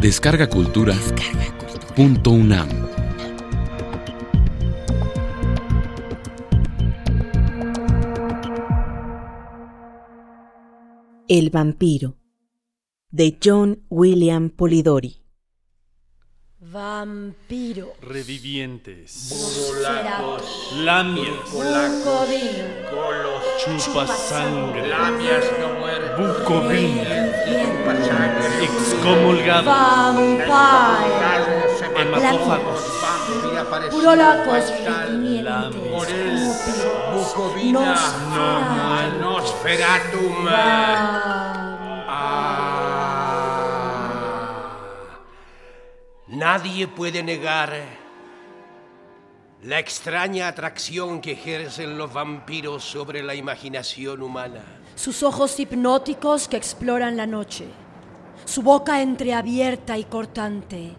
Descarga Cultura. Punto UNAM. El vampiro de John William Polidori. Vampiro. Revivientes. Burlacos. Lamias. Bucodín. Colos. Chupa sangre. Lamias no muertas. Bucovina. Excomulgado. Hematófagos. Urolacos. Nosferatum. Nadie puede negar la extraña atracción que ejercen los vampiros sobre la imaginación humana. Sus ojos hipnóticos que exploran la noche. Su boca entreabierta y cortante.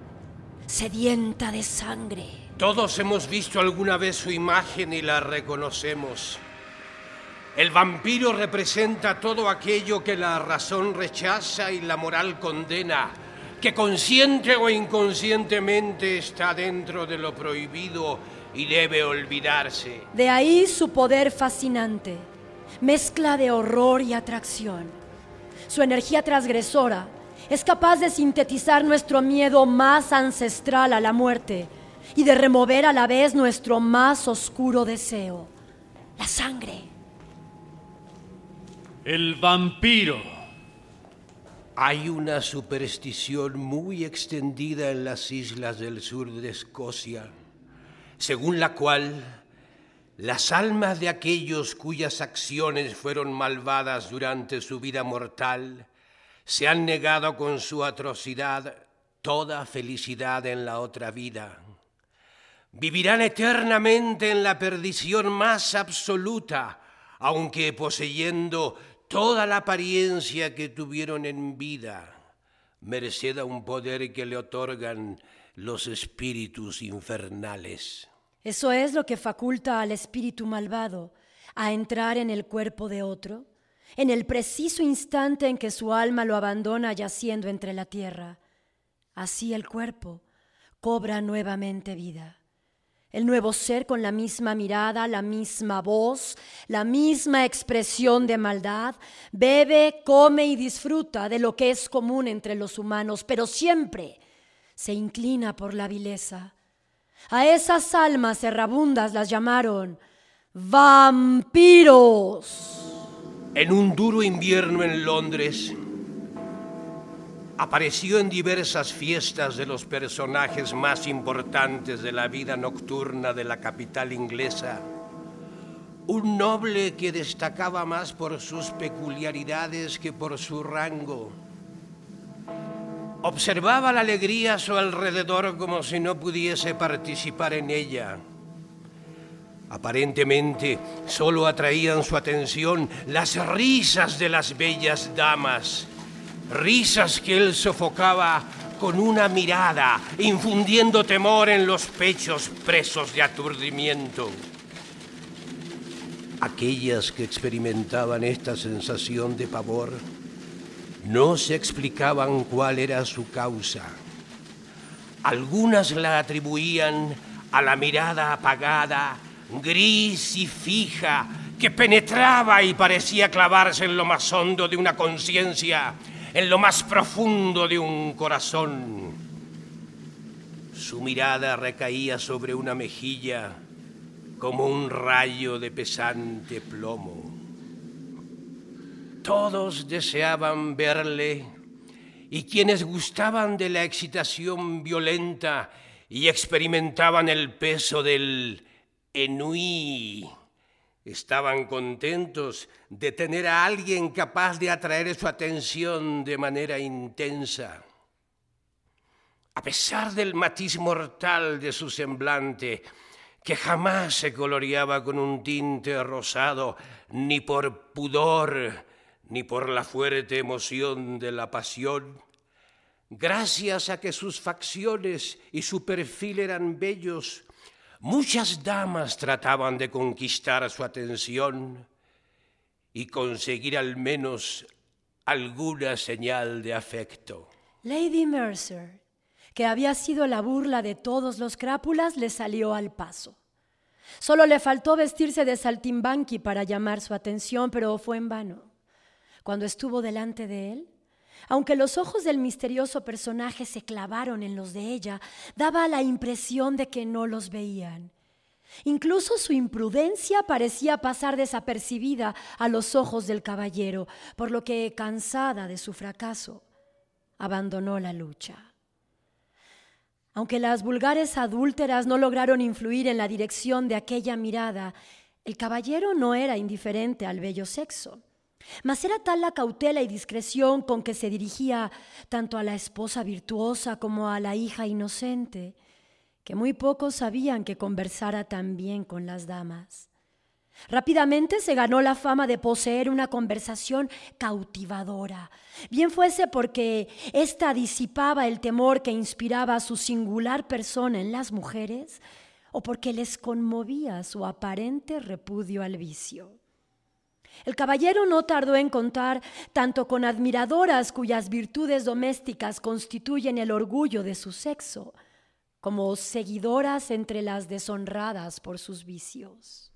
Sedienta de sangre. Todos hemos visto alguna vez su imagen y la reconocemos. El vampiro representa todo aquello que la razón rechaza y la moral condena, que consciente o inconscientemente está dentro de lo prohibido y debe olvidarse. De ahí su poder fascinante. Mezcla de horror y atracción. Su energía transgresora es capaz de sintetizar nuestro miedo más ancestral a la muerte y de remover a la vez nuestro más oscuro deseo, la sangre. El vampiro. Hay una superstición muy extendida en las islas del sur de Escocia, según la cual las almas de aquellos cuyas acciones fueron malvadas durante su vida mortal se han negado con su atrocidad toda felicidad en la otra vida. Vivirán eternamente en la perdición más absoluta, aunque poseyendo toda la apariencia que tuvieron en vida, merced a un poder que le otorgan los espíritus infernales. Eso es lo que faculta al espíritu malvado a entrar en el cuerpo de otro, en el preciso instante en que su alma lo abandona yaciendo entre la tierra. Así el cuerpo cobra nuevamente vida. El nuevo ser con la misma mirada, la misma voz, la misma expresión de maldad, bebe, come y disfruta de lo que es común entre los humanos, pero siempre se inclina por la vileza. A esas almas errabundas las llamaron vampiros. En un duro invierno en Londres, apareció en diversas fiestas de los personajes más importantes de la vida nocturna de la capital inglesa, un noble que destacaba más por sus peculiaridades que por su rango. Observaba la alegría a su alrededor como si no pudiese participar en ella. Aparentemente solo atraían su atención las risas de las bellas damas risas que él sofocaba con una mirada, infundiendo temor en los pechos presos de aturdimiento. Aquellas que experimentaban esta sensación de pavor no se explicaban cuál era su causa. Algunas la atribuían a la mirada apagada, gris y fija, que penetraba y parecía clavarse en lo más hondo de una conciencia en lo más profundo de un corazón. Su mirada recaía sobre una mejilla como un rayo de pesante plomo. Todos deseaban verle y quienes gustaban de la excitación violenta y experimentaban el peso del enui Estaban contentos de tener a alguien capaz de atraer su atención de manera intensa. A pesar del matiz mortal de su semblante, que jamás se coloreaba con un tinte rosado, ni por pudor, ni por la fuerte emoción de la pasión, gracias a que sus facciones y su perfil eran bellos, Muchas damas trataban de conquistar su atención y conseguir al menos alguna señal de afecto. Lady Mercer, que había sido la burla de todos los crápulas, le salió al paso. Solo le faltó vestirse de saltimbanqui para llamar su atención, pero fue en vano. Cuando estuvo delante de él, aunque los ojos del misterioso personaje se clavaron en los de ella, daba la impresión de que no los veían. Incluso su imprudencia parecía pasar desapercibida a los ojos del caballero, por lo que, cansada de su fracaso, abandonó la lucha. Aunque las vulgares adúlteras no lograron influir en la dirección de aquella mirada, el caballero no era indiferente al bello sexo. Mas era tal la cautela y discreción con que se dirigía tanto a la esposa virtuosa como a la hija inocente, que muy pocos sabían que conversara tan bien con las damas. Rápidamente se ganó la fama de poseer una conversación cautivadora, bien fuese porque ésta disipaba el temor que inspiraba su singular persona en las mujeres, o porque les conmovía su aparente repudio al vicio. El caballero no tardó en contar tanto con admiradoras cuyas virtudes domésticas constituyen el orgullo de su sexo, como seguidoras entre las deshonradas por sus vicios.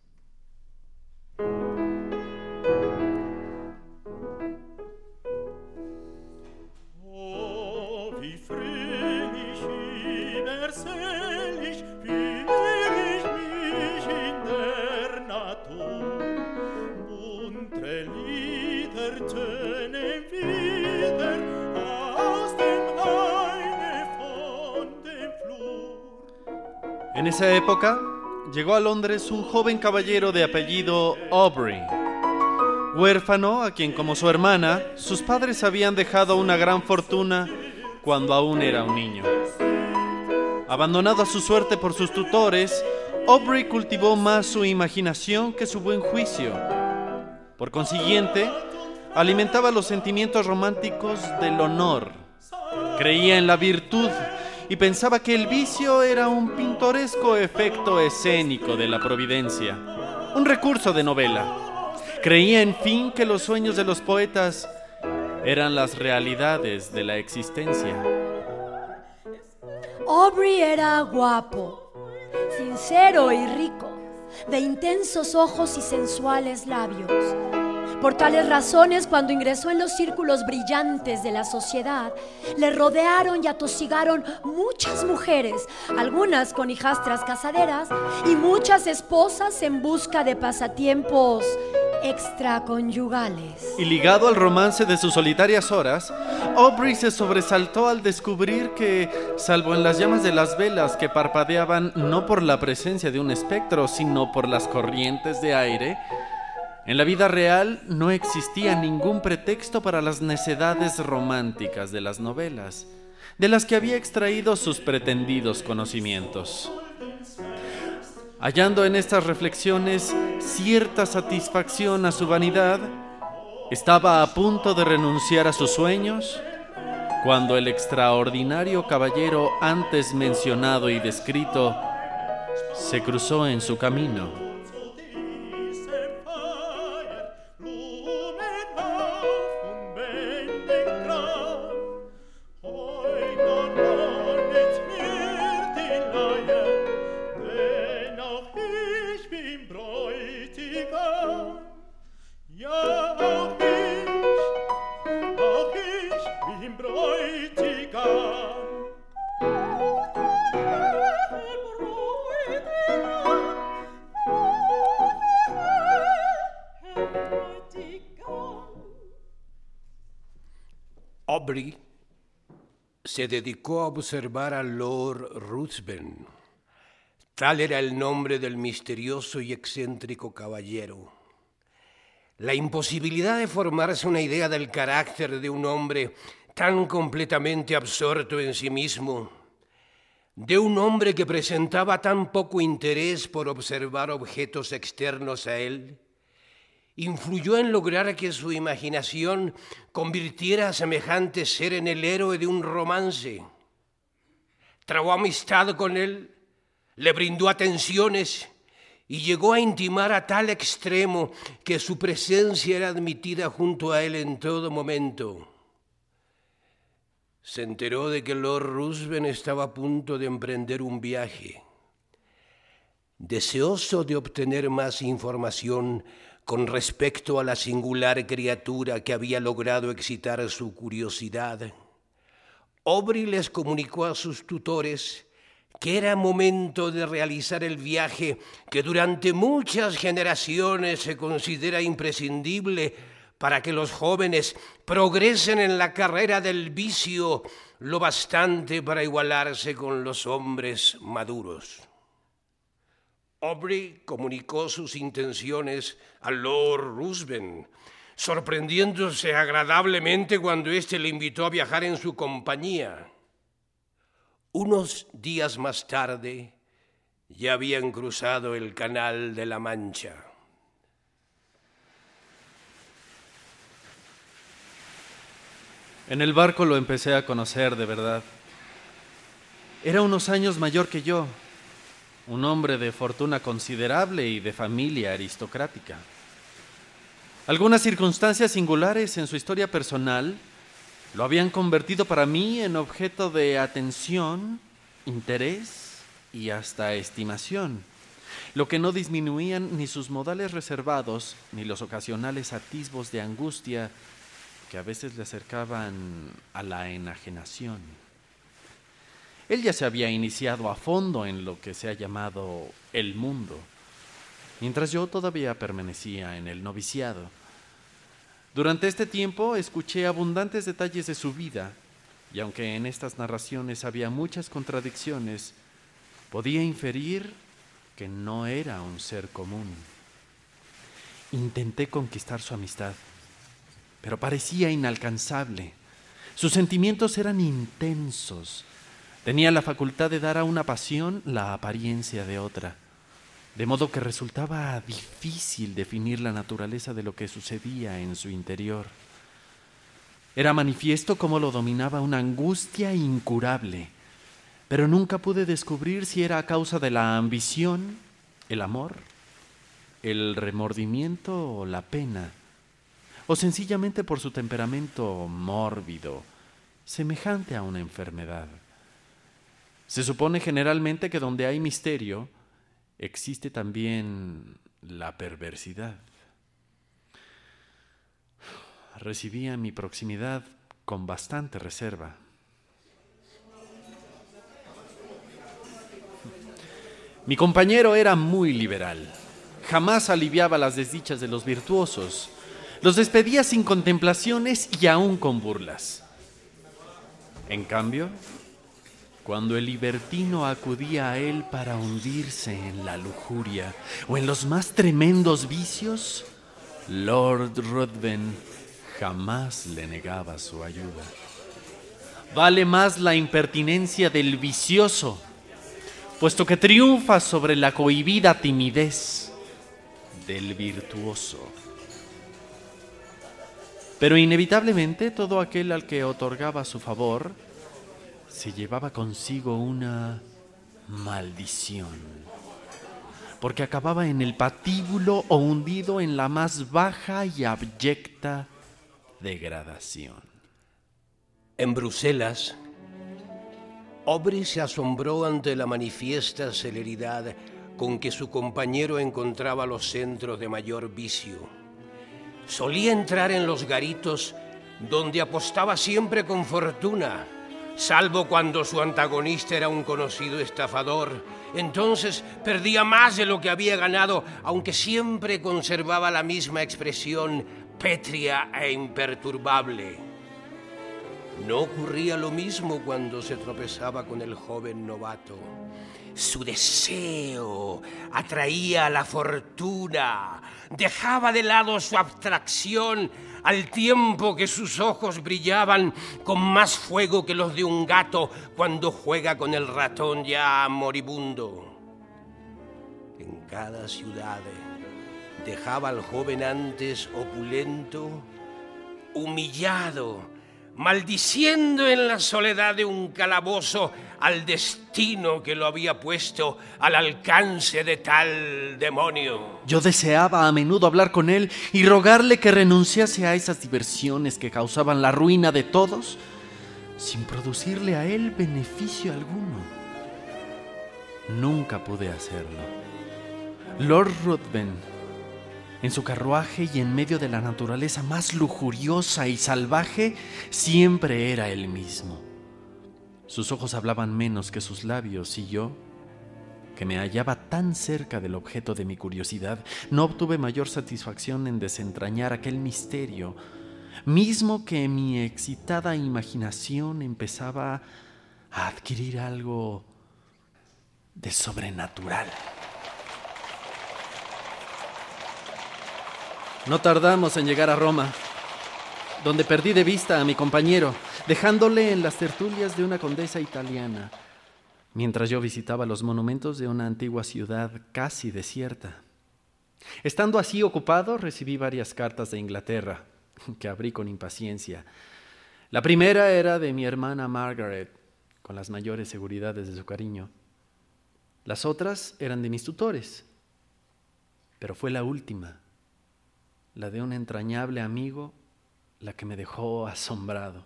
En esa época llegó a Londres un joven caballero de apellido Aubrey, huérfano a quien como su hermana sus padres habían dejado una gran fortuna cuando aún era un niño. Abandonado a su suerte por sus tutores, Aubrey cultivó más su imaginación que su buen juicio. Por consiguiente, alimentaba los sentimientos románticos del honor. Creía en la virtud y pensaba que el vicio era un pintoresco efecto escénico de la providencia, un recurso de novela. Creía, en fin, que los sueños de los poetas eran las realidades de la existencia. Aubrey era guapo, sincero y rico, de intensos ojos y sensuales labios. Por tales razones, cuando ingresó en los círculos brillantes de la sociedad, le rodearon y atosigaron muchas mujeres, algunas con hijastras casaderas y muchas esposas en busca de pasatiempos extraconyugales. Y ligado al romance de sus solitarias horas, Aubrey se sobresaltó al descubrir que, salvo en las llamas de las velas que parpadeaban no por la presencia de un espectro, sino por las corrientes de aire, en la vida real no existía ningún pretexto para las necedades románticas de las novelas, de las que había extraído sus pretendidos conocimientos. Hallando en estas reflexiones cierta satisfacción a su vanidad, estaba a punto de renunciar a sus sueños cuando el extraordinario caballero antes mencionado y descrito se cruzó en su camino. Se dedicó a observar a Lord Ruthven. Tal era el nombre del misterioso y excéntrico caballero. La imposibilidad de formarse una idea del carácter de un hombre tan completamente absorto en sí mismo, de un hombre que presentaba tan poco interés por observar objetos externos a él, influyó en lograr que su imaginación convirtiera a semejante ser en el héroe de un romance. Trabó amistad con él, le brindó atenciones y llegó a intimar a tal extremo que su presencia era admitida junto a él en todo momento. se enteró de que Lord Roosevelt estaba a punto de emprender un viaje. Deseoso de obtener más información con respecto a la singular criatura que había logrado excitar su curiosidad, Aubrey les comunicó a sus tutores que era momento de realizar el viaje que durante muchas generaciones se considera imprescindible para que los jóvenes progresen en la carrera del vicio lo bastante para igualarse con los hombres maduros. Aubrey comunicó sus intenciones a Lord Roosevelt, sorprendiéndose agradablemente cuando éste le invitó a viajar en su compañía. Unos días más tarde ya habían cruzado el Canal de la Mancha. En el barco lo empecé a conocer de verdad. Era unos años mayor que yo, un hombre de fortuna considerable y de familia aristocrática. Algunas circunstancias singulares en su historia personal lo habían convertido para mí en objeto de atención, interés y hasta estimación, lo que no disminuían ni sus modales reservados ni los ocasionales atisbos de angustia que a veces le acercaban a la enajenación. Él ya se había iniciado a fondo en lo que se ha llamado el mundo, mientras yo todavía permanecía en el noviciado. Durante este tiempo escuché abundantes detalles de su vida, y aunque en estas narraciones había muchas contradicciones, podía inferir que no era un ser común. Intenté conquistar su amistad, pero parecía inalcanzable. Sus sentimientos eran intensos. Tenía la facultad de dar a una pasión la apariencia de otra de modo que resultaba difícil definir la naturaleza de lo que sucedía en su interior. Era manifiesto cómo lo dominaba una angustia incurable, pero nunca pude descubrir si era a causa de la ambición, el amor, el remordimiento o la pena, o sencillamente por su temperamento mórbido, semejante a una enfermedad. Se supone generalmente que donde hay misterio, existe también la perversidad. Recibía mi proximidad con bastante reserva. Mi compañero era muy liberal. Jamás aliviaba las desdichas de los virtuosos. Los despedía sin contemplaciones y aún con burlas. En cambio, cuando el libertino acudía a él para hundirse en la lujuria o en los más tremendos vicios, Lord Ruthven jamás le negaba su ayuda. Vale más la impertinencia del vicioso, puesto que triunfa sobre la cohibida timidez del virtuoso. Pero inevitablemente todo aquel al que otorgaba su favor se llevaba consigo una maldición, porque acababa en el patíbulo o hundido en la más baja y abyecta degradación. En Bruselas, Aubrey se asombró ante la manifiesta celeridad con que su compañero encontraba los centros de mayor vicio. Solía entrar en los garitos donde apostaba siempre con fortuna salvo cuando su antagonista era un conocido estafador. Entonces perdía más de lo que había ganado, aunque siempre conservaba la misma expresión pétrea e imperturbable. No ocurría lo mismo cuando se tropezaba con el joven novato. Su deseo atraía la fortuna, dejaba de lado su abstracción al tiempo que sus ojos brillaban con más fuego que los de un gato cuando juega con el ratón ya moribundo. En cada ciudad dejaba al joven antes opulento, humillado, maldiciendo en la soledad de un calabozo al destino que lo había puesto al alcance de tal demonio. Yo deseaba a menudo hablar con él y rogarle que renunciase a esas diversiones que causaban la ruina de todos, sin producirle a él beneficio alguno. Nunca pude hacerlo. Lord Ruthven, en su carruaje y en medio de la naturaleza más lujuriosa y salvaje, siempre era el mismo. Sus ojos hablaban menos que sus labios y yo, que me hallaba tan cerca del objeto de mi curiosidad, no obtuve mayor satisfacción en desentrañar aquel misterio, mismo que mi excitada imaginación empezaba a adquirir algo de sobrenatural. No tardamos en llegar a Roma, donde perdí de vista a mi compañero, dejándole en las tertulias de una condesa italiana mientras yo visitaba los monumentos de una antigua ciudad casi desierta. Estando así ocupado, recibí varias cartas de Inglaterra, que abrí con impaciencia. La primera era de mi hermana Margaret, con las mayores seguridades de su cariño. Las otras eran de mis tutores, pero fue la última, la de un entrañable amigo, la que me dejó asombrado.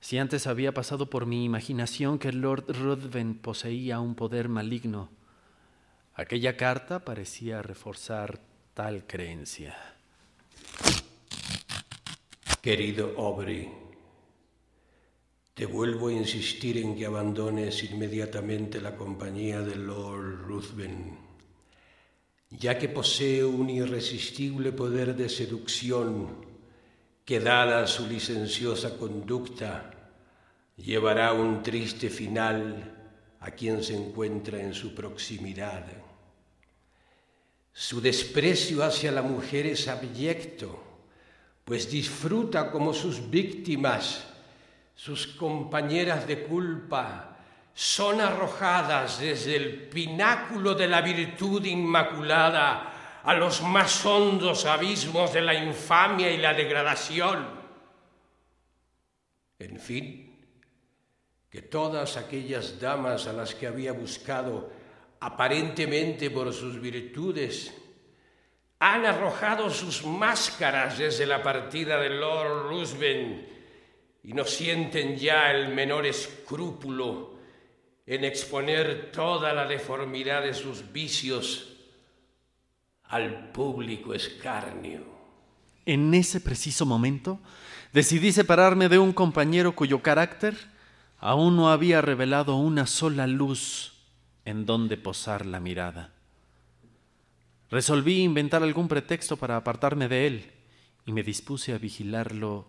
Si antes había pasado por mi imaginación que Lord Ruthven poseía un poder maligno, aquella carta parecía reforzar tal creencia. Querido Aubrey, te vuelvo a insistir en que abandones inmediatamente la compañía de Lord Ruthven, ya que posee un irresistible poder de seducción que dada su licenciosa conducta llevará un triste final a quien se encuentra en su proximidad. Su desprecio hacia la mujer es abyecto, pues disfruta como sus víctimas, sus compañeras de culpa, son arrojadas desde el pináculo de la virtud inmaculada a los más hondos abismos de la infamia y la degradación. En fin, que todas aquellas damas a las que había buscado aparentemente por sus virtudes, han arrojado sus máscaras desde la partida de Lord Roosevelt y no sienten ya el menor escrúpulo en exponer toda la deformidad de sus vicios al público escarnio. En ese preciso momento decidí separarme de un compañero cuyo carácter aún no había revelado una sola luz en donde posar la mirada. Resolví inventar algún pretexto para apartarme de él y me dispuse a vigilarlo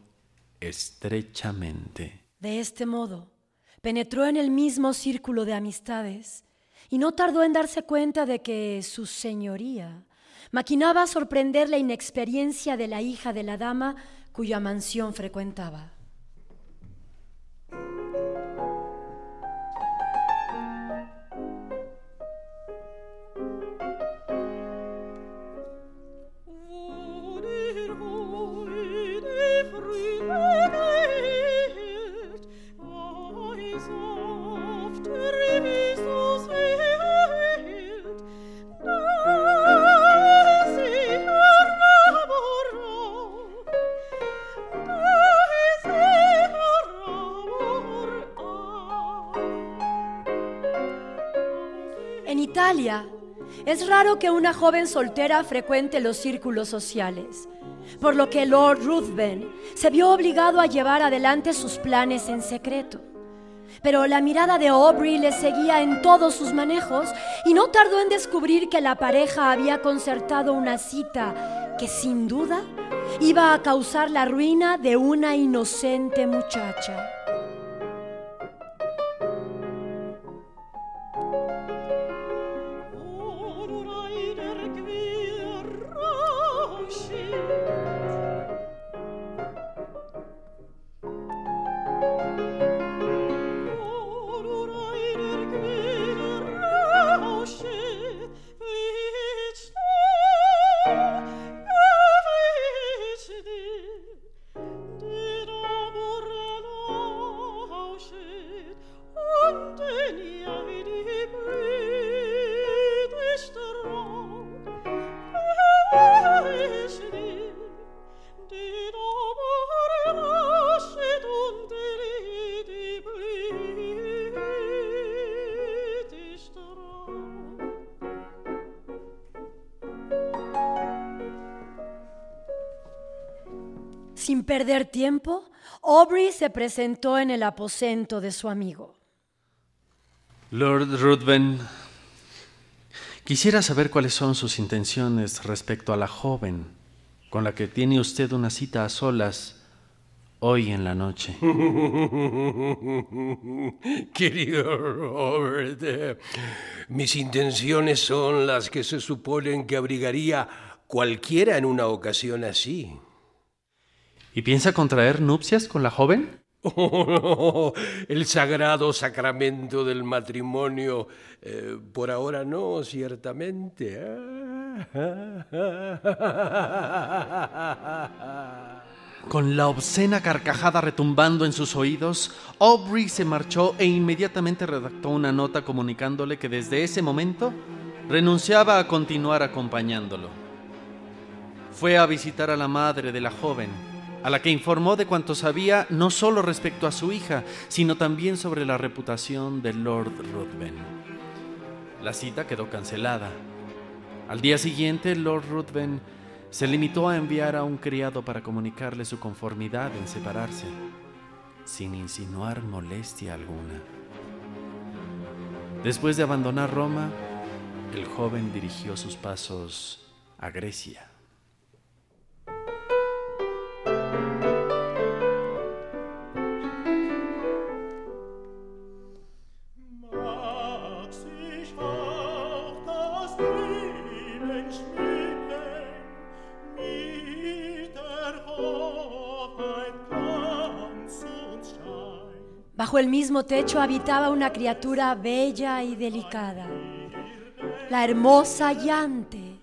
estrechamente. De este modo, penetró en el mismo círculo de amistades y no tardó en darse cuenta de que su señoría maquinaba sorprender la inexperiencia de la hija de la dama cuya mansión frecuentaba. Es raro que una joven soltera frecuente los círculos sociales, por lo que Lord Ruthven se vio obligado a llevar adelante sus planes en secreto. Pero la mirada de Aubrey le seguía en todos sus manejos y no tardó en descubrir que la pareja había concertado una cita que sin duda iba a causar la ruina de una inocente muchacha. Tiempo, Aubrey se presentó en el aposento de su amigo. Lord Ruthven, quisiera saber cuáles son sus intenciones respecto a la joven con la que tiene usted una cita a solas hoy en la noche. Querido Robert, eh, mis intenciones son las que se suponen que abrigaría cualquiera en una ocasión así. ¿Y piensa contraer nupcias con la joven? Oh, el sagrado sacramento del matrimonio, eh, por ahora no, ciertamente. Con la obscena carcajada retumbando en sus oídos, Aubrey se marchó e inmediatamente redactó una nota comunicándole que desde ese momento renunciaba a continuar acompañándolo. Fue a visitar a la madre de la joven, a la que informó de cuanto sabía no solo respecto a su hija, sino también sobre la reputación de Lord Ruthven. La cita quedó cancelada. Al día siguiente, Lord Ruthven se limitó a enviar a un criado para comunicarle su conformidad en separarse, sin insinuar molestia alguna. Después de abandonar Roma, el joven dirigió sus pasos a Grecia. El mismo techo habitaba una criatura bella y delicada, la hermosa Yante,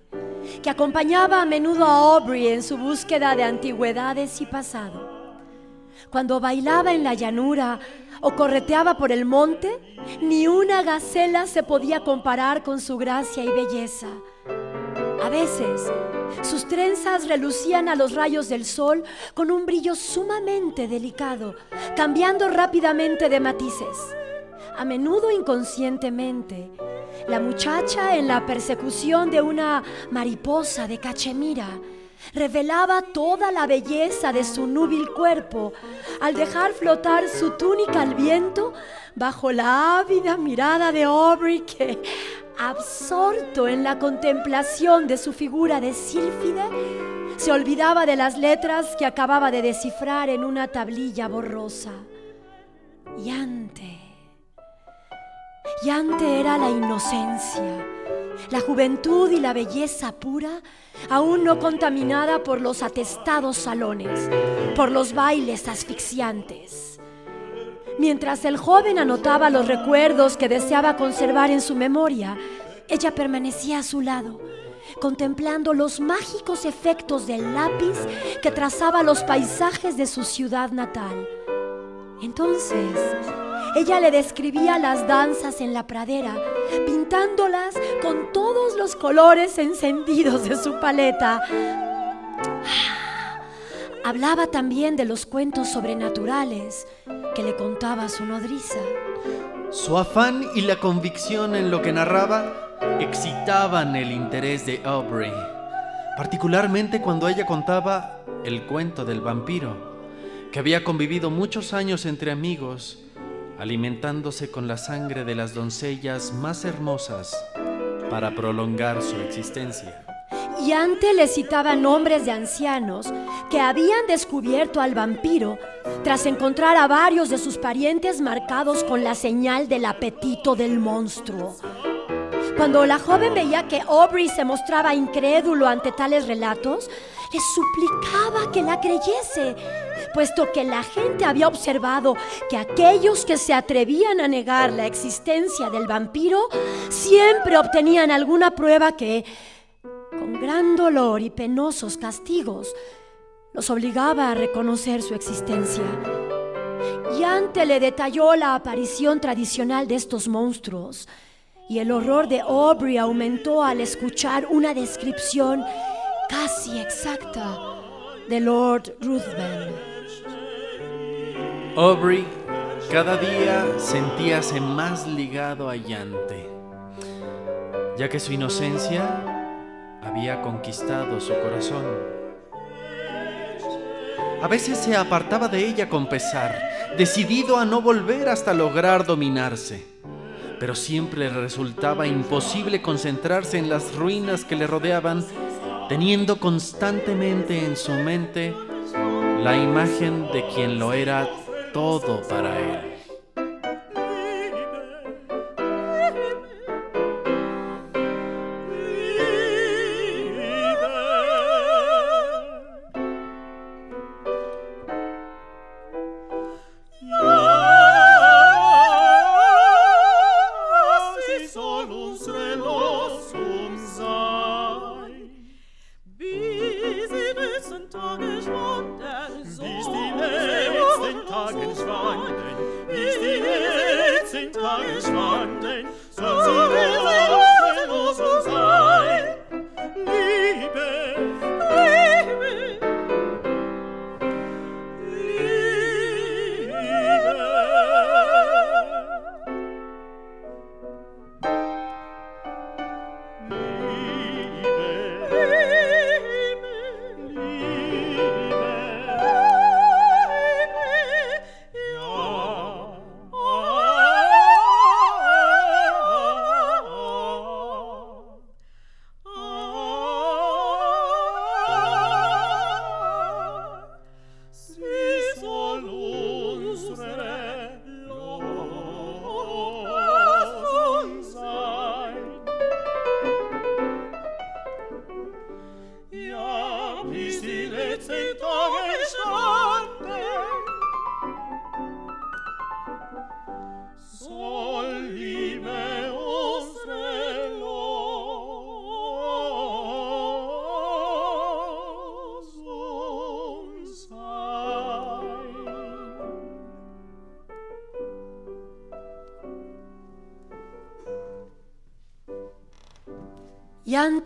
que acompañaba a menudo a Aubrey en su búsqueda de antigüedades y pasado. Cuando bailaba en la llanura o correteaba por el monte, ni una gacela se podía comparar con su gracia y belleza. A veces, sus trenzas relucían a los rayos del sol con un brillo sumamente delicado, cambiando rápidamente de matices. A menudo inconscientemente, la muchacha en la persecución de una mariposa de cachemira revelaba toda la belleza de su núbil cuerpo al dejar flotar su túnica al viento bajo la ávida mirada de Aubrey que, absorto en la contemplación de su figura de sílfide, se olvidaba de las letras que acababa de descifrar en una tablilla borrosa. Yante. Yante era la inocencia, la juventud y la belleza pura, aún no contaminada por los atestados salones, por los bailes asfixiantes. Mientras el joven anotaba los recuerdos que deseaba conservar en su memoria, ella permanecía a su lado, contemplando los mágicos efectos del lápiz que trazaba los paisajes de su ciudad natal. Entonces, ella le describía las danzas en la pradera, pintándolas con todos los colores encendidos de su paleta. Hablaba también de los cuentos sobrenaturales que le contaba su nodriza. Su afán y la convicción en lo que narraba excitaban el interés de Aubrey, particularmente cuando ella contaba el cuento del vampiro, que había convivido muchos años entre amigos, alimentándose con la sangre de las doncellas más hermosas para prolongar su existencia. Y antes le citaba nombres de ancianos que habían descubierto al vampiro tras encontrar a varios de sus parientes marcados con la señal del apetito del monstruo. Cuando la joven veía que Aubrey se mostraba incrédulo ante tales relatos, le suplicaba que la creyese, puesto que la gente había observado que aquellos que se atrevían a negar la existencia del vampiro siempre obtenían alguna prueba que, con gran dolor y penosos castigos, los obligaba a reconocer su existencia. Y ante le detalló la aparición tradicional de estos monstruos, y el horror de Aubrey aumentó al escuchar una descripción casi exacta de Lord Ruthven. Aubrey cada día sentíase más ligado a Yante, ya que su inocencia había conquistado su corazón. A veces se apartaba de ella con pesar, decidido a no volver hasta lograr dominarse. Pero siempre resultaba imposible concentrarse en las ruinas que le rodeaban, teniendo constantemente en su mente la imagen de quien lo era todo para él.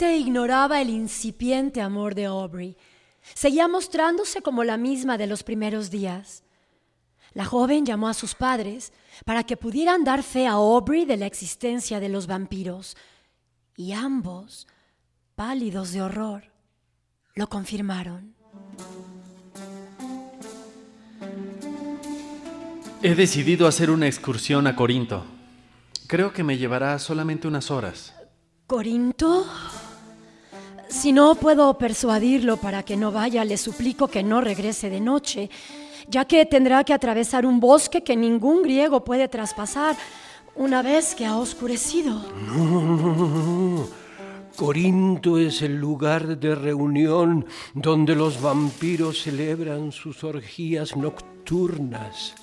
Ignoraba el incipiente amor de Aubrey. Seguía mostrándose como la misma de los primeros días. La joven llamó a sus padres para que pudieran dar fe a Aubrey de la existencia de los vampiros, y ambos, pálidos de horror, lo confirmaron. He decidido hacer una excursión a Corinto. Creo que me llevará solamente unas horas. ¿Corinto? Si no puedo persuadirlo para que no vaya, le suplico que no regrese de noche, ya que tendrá que atravesar un bosque que ningún griego puede traspasar una vez que ha oscurecido. Corinto es el lugar de reunión donde los vampiros celebran sus orgías nocturnas.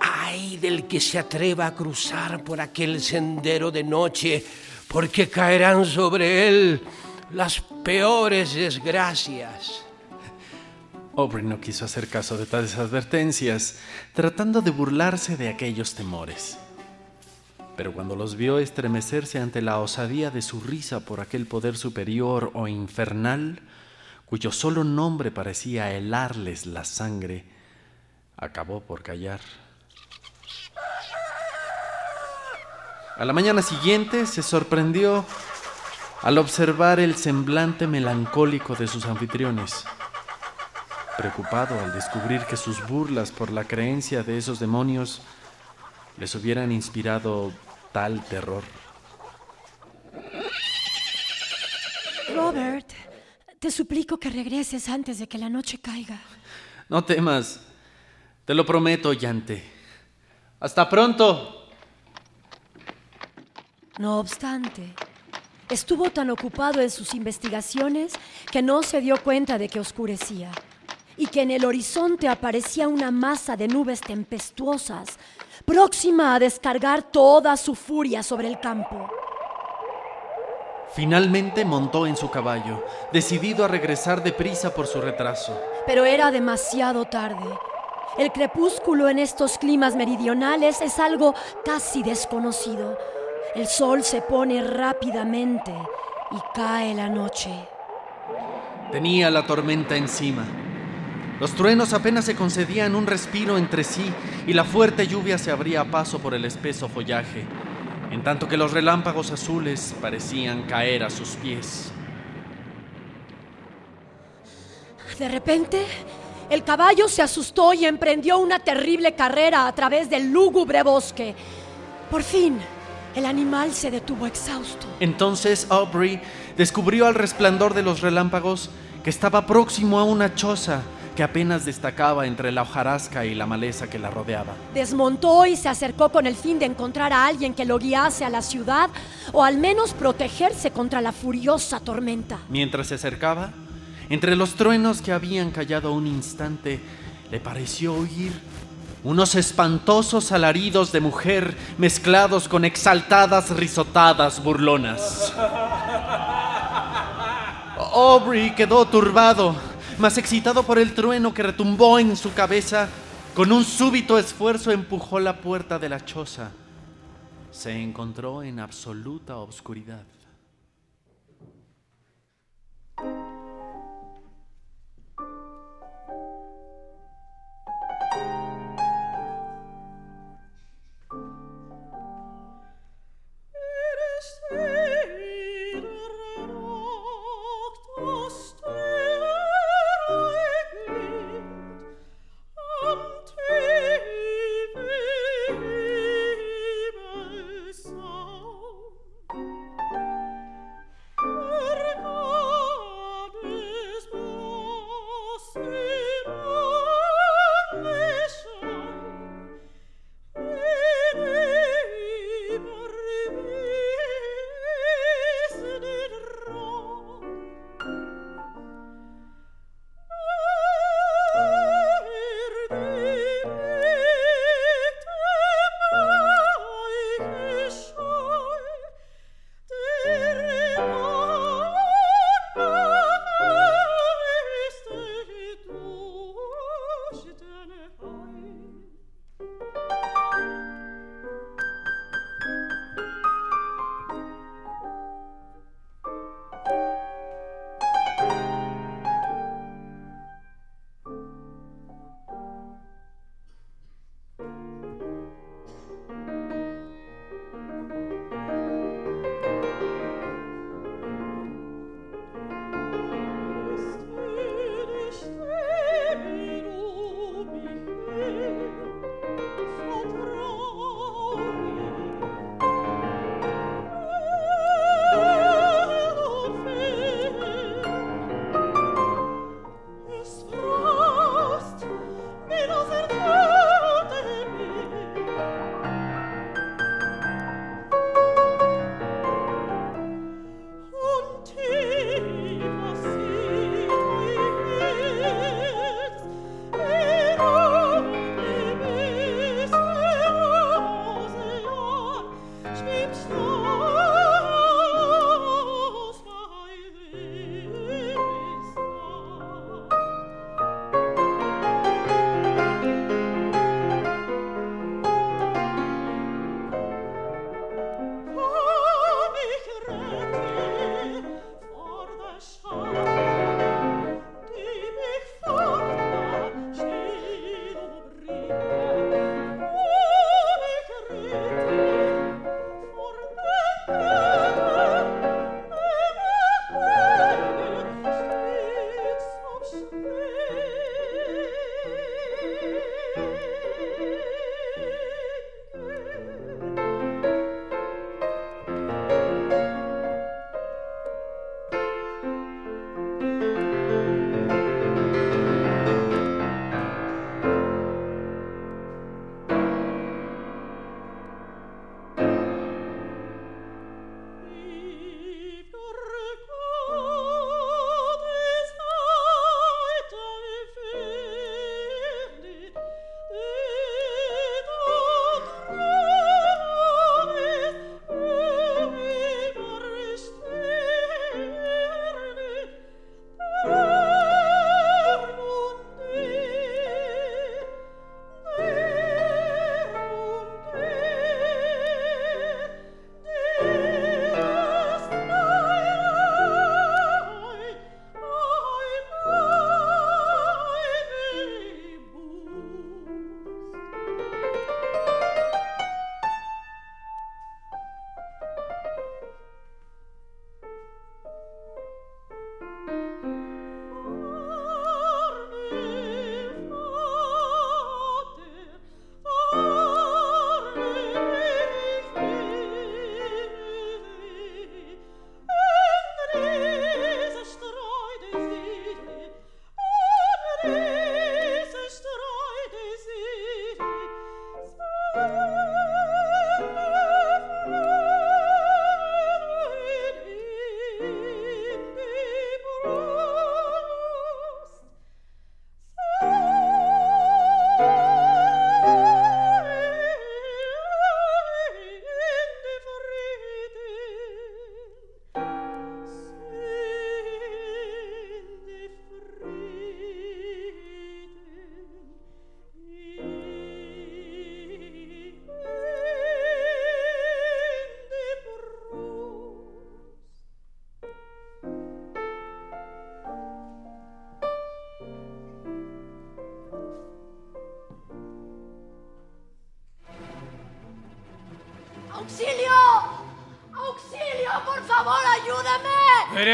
Ay del que se atreva a cruzar por aquel sendero de noche, porque caerán sobre él las peores desgracias. Aubrey no quiso hacer caso de tales advertencias, tratando de burlarse de aquellos temores. Pero cuando los vio estremecerse ante la osadía de su risa por aquel poder superior o infernal, cuyo solo nombre parecía helarles la sangre, acabó por callar. A la mañana siguiente se sorprendió al observar el semblante melancólico de sus anfitriones. Preocupado al descubrir que sus burlas por la creencia de esos demonios les hubieran inspirado tal terror. Robert, te suplico que regreses antes de que la noche caiga. No temas, te lo prometo, Yante. Hasta pronto. No obstante, estuvo tan ocupado en sus investigaciones que no se dio cuenta de que oscurecía y que en el horizonte aparecía una masa de nubes tempestuosas, próxima a descargar toda su furia sobre el campo. Finalmente montó en su caballo, decidido a regresar deprisa por su retraso. Pero era demasiado tarde. El crepúsculo en estos climas meridionales es algo casi desconocido. El sol se pone rápidamente y cae la noche. Tenía la tormenta encima. Los truenos apenas se concedían un respiro entre sí y la fuerte lluvia se abría paso por el espeso follaje, en tanto que los relámpagos azules parecían caer a sus pies. De repente, El caballo se asustó y emprendió una terrible carrera a través del lúgubre bosque. Por fin, el animal se detuvo exhausto. Entonces Aubrey descubrió al resplandor de los relámpagos que estaba próximo a una choza que apenas destacaba entre la hojarasca y la maleza que la rodeaba. Desmontó y se acercó con el fin de encontrar a alguien que lo guiase a la ciudad o al menos protegerse contra la furiosa tormenta. Mientras se acercaba, entre los truenos que habían callado un instante, le pareció oír unos espantosos alaridos de mujer mezclados con exaltadas risotadas burlonas. Aubrey quedó turbado, mas excitado por el trueno que retumbó en su cabeza, con un súbito esfuerzo empujó la puerta de la choza. Se encontró en absoluta obscuridad.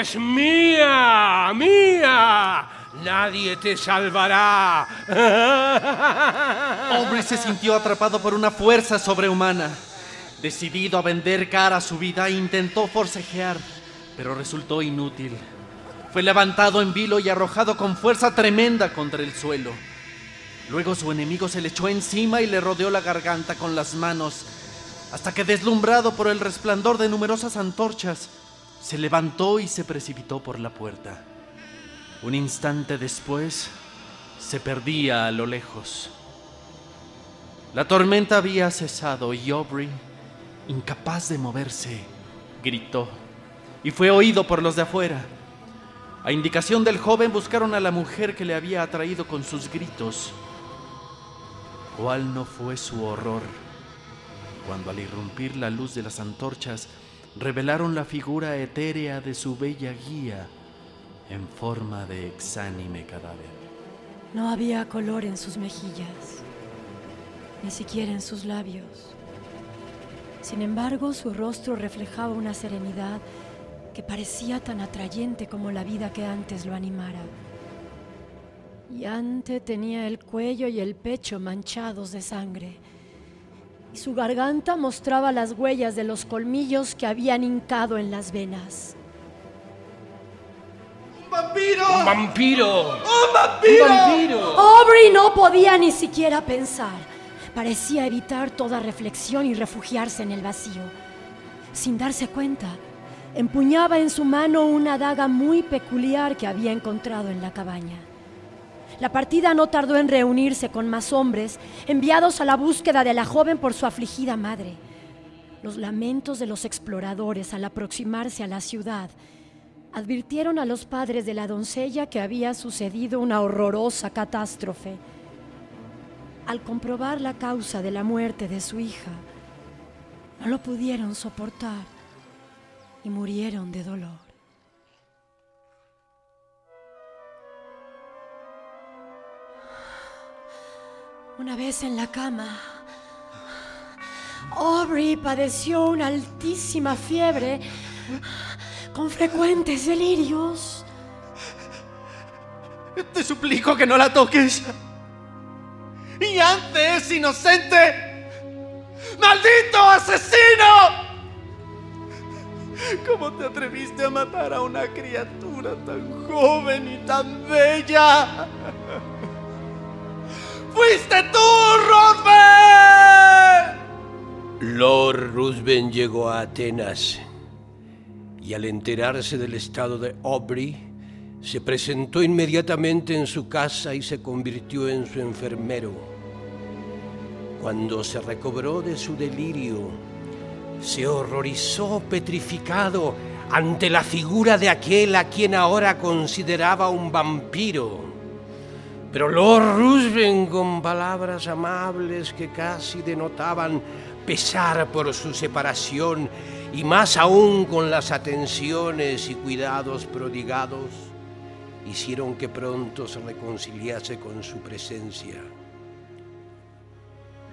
Eres mía, mía. Nadie te salvará. Aubrey se sintió atrapado por una fuerza sobrehumana. Decidido a vender cara a su vida, intentó forcejear, pero resultó inútil. Fue levantado en vilo y arrojado con fuerza tremenda contra el suelo. Luego su enemigo se le echó encima y le rodeó la garganta con las manos, hasta que deslumbrado por el resplandor de numerosas antorchas, se levantó y se precipitó por la puerta. Un instante después, se perdía a lo lejos. La tormenta había cesado y Aubrey, incapaz de moverse, gritó y fue oído por los de afuera. A indicación del joven buscaron a la mujer que le había atraído con sus gritos. ¿Cuál no fue su horror cuando al irrumpir la luz de las antorchas revelaron la figura etérea de su bella guía en forma de exánime cadáver? No había color en sus mejillas, ni siquiera en sus labios. Sin embargo, su rostro reflejaba una serenidad que parecía tan atrayente como la vida que antes lo animara. Y antes tenía el cuello y el pecho manchados de sangre, y su garganta mostraba las huellas de los colmillos que habían hincado en las venas. ¡Un vampiro! ¡Un vampiro! Aubrey no podía ni siquiera pensar. Parecía evitar toda reflexión y refugiarse en el vacío. Sin darse cuenta, empuñaba en su mano una daga muy peculiar que había encontrado en la cabaña. La partida no tardó en reunirse con más hombres enviados a la búsqueda de la joven por su afligida madre. Los lamentos de los exploradores al aproximarse a la ciudad advirtieron a los padres de la doncella que había sucedido una horrorosa catástrofe. Al comprobar la causa de la muerte de su hija, no lo pudieron soportar y murieron de dolor. Una vez en la cama, Aubrey padeció una altísima fiebre con frecuentes delirios. Te suplico que no la toques. Y antes, inocente. ¡Maldito asesino! ¿Cómo te atreviste a matar a una criatura tan joven y tan bella? ¡Fuiste tú, Ruthven! Lord Ruthven llegó a Atenas y al enterarse del estado de Aubrey, se presentó inmediatamente en su casa y se convirtió en su enfermero. Cuando se recobró de su delirio, se horrorizó petrificado ante la figura de aquel a quien ahora consideraba un vampiro. Pero Lord Ruthven, con palabras amables que casi denotaban pesar por su separación, y más aún con las atenciones y cuidados prodigados, hicieron que pronto se reconciliase con su presencia.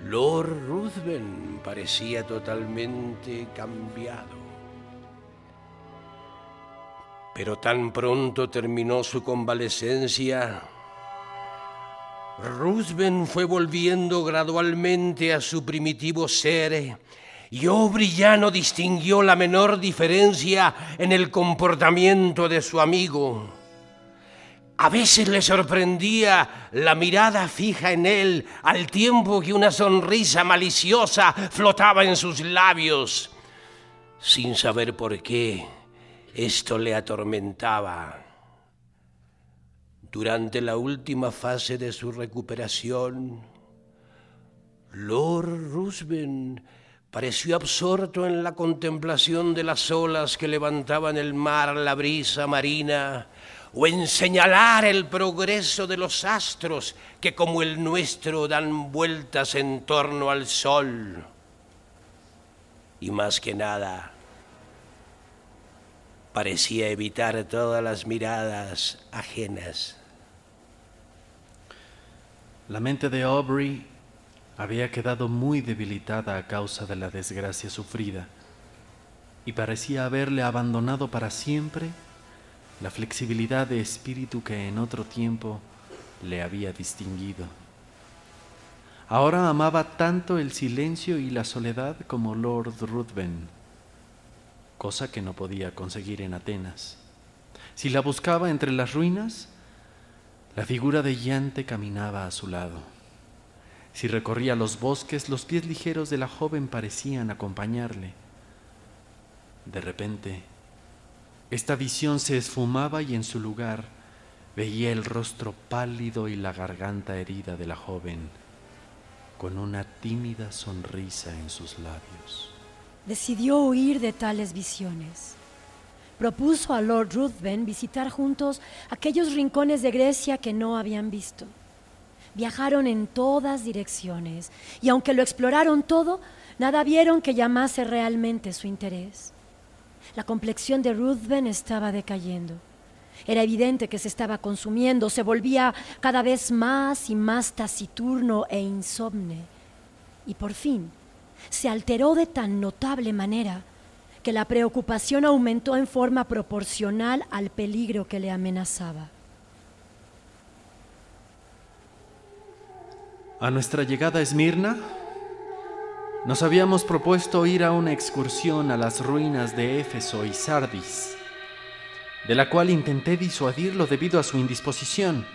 Lord Ruthven parecía totalmente cambiado. Pero tan pronto terminó su convalecencia, Ruthven fue volviendo gradualmente a su primitivo ser y Aubrey ya no distinguió la menor diferencia en el comportamiento de su amigo. A veces le sorprendía la mirada fija en él al tiempo que una sonrisa maliciosa flotaba en sus labios. Sin saber por qué, esto le atormentaba. Durante la última fase de su recuperación, Lord Ruthven pareció absorto en la contemplación de las olas que levantaban el mar la brisa marina o en señalar el progreso de los astros que como el nuestro dan vueltas en torno al sol. Y más que nada, parecía evitar todas las miradas ajenas. La mente de Aubrey Había quedado muy debilitada a causa de la desgracia sufrida y parecía haberle abandonado para siempre la flexibilidad de espíritu que en otro tiempo le había distinguido. Ahora amaba tanto el silencio y la soledad como Lord Ruthven, cosa que no podía conseguir en Atenas. Si la buscaba entre las ruinas, la figura de Yante caminaba a su lado. Si recorría los bosques, los pies ligeros de la joven parecían acompañarle. De repente, esta visión se esfumaba y en su lugar veía el rostro pálido y la garganta herida de la joven, con una tímida sonrisa en sus labios. Decidió huir de tales visiones. Propuso a Lord Ruthven visitar juntos aquellos rincones de Grecia que no habían visto. Viajaron en todas direcciones y aunque lo exploraron todo, nada vieron que llamase realmente su interés. La complexión de Ruthven estaba decayendo. Era evidente que se estaba consumiendo, se volvía cada vez más y más taciturno e insomne. Y por fin se alteró de tan notable manera que la preocupación aumentó en forma proporcional al peligro que le amenazaba. A nuestra llegada a Esmirna, nos habíamos propuesto ir a una excursión a las ruinas de Éfeso y Sardis, de la cual intenté disuadirlo debido a su indisposición,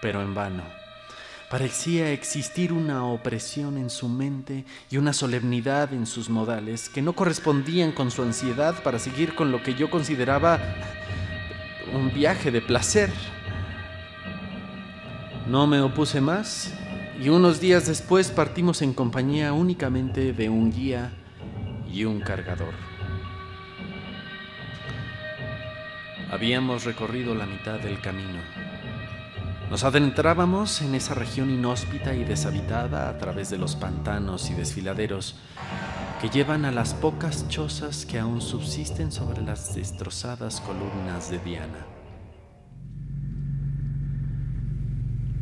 pero en vano. Parecía existir una opresión en su mente y una solemnidad en sus modales que no correspondían con su ansiedad para seguir con lo que yo consideraba un viaje de placer. No me opuse más y unos días después partimos en compañía únicamente de un guía y un cargador. Habíamos recorrido la mitad del camino. Nos adentrábamos en esa región inhóspita y deshabitada a través de los pantanos y desfiladeros que llevan a las pocas chozas que aún subsisten sobre las destrozadas columnas de Diana.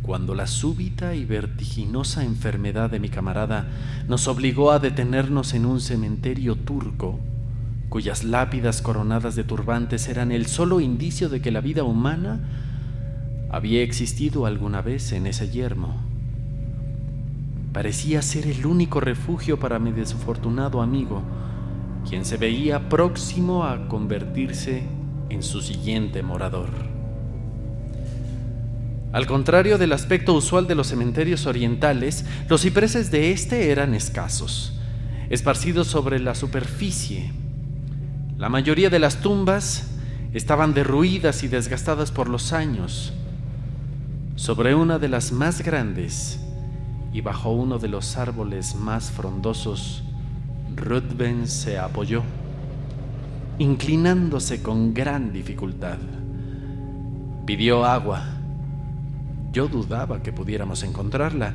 cuando la súbita y vertiginosa enfermedad de mi camarada nos obligó a detenernos en un cementerio turco, cuyas lápidas coronadas de turbantes eran el solo indicio de que la vida humana había existido alguna vez en ese yermo. Parecía ser el único refugio para mi desafortunado amigo, quien se veía próximo a convertirse en su siguiente morador. Al contrario del aspecto usual de los cementerios orientales, los cipreses de este eran escasos, esparcidos sobre la superficie. La mayoría de las tumbas estaban derruidas y desgastadas por los años. Sobre una de las más grandes y bajo uno de los árboles más frondosos, Ruthven se apoyó, inclinándose con gran dificultad. Pidió agua yo dudaba que pudiéramos encontrarla,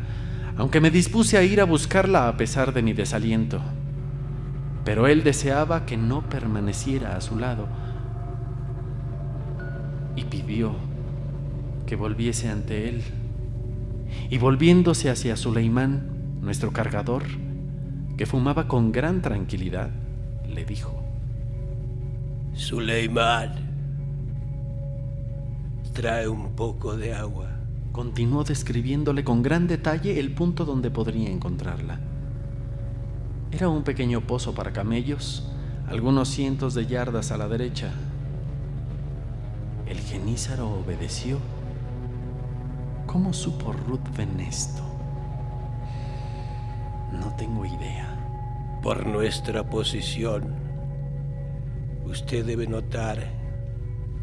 aunque me dispuse a ir a buscarla a pesar de mi desaliento. Pero él deseaba que no permaneciera a su lado y pidió que volviese ante él. Y volviéndose hacia Suleimán, nuestro cargador, que fumaba con gran tranquilidad, le dijo, Suleimán, trae un poco de agua. Continuó describiéndole con gran detalle el punto donde podría encontrarla. Era un pequeño pozo para camellos, algunos cientos de yardas a la derecha. El genízaro obedeció. ¿Cómo supo Ruthven esto? No tengo idea. Por nuestra posición, usted debe notar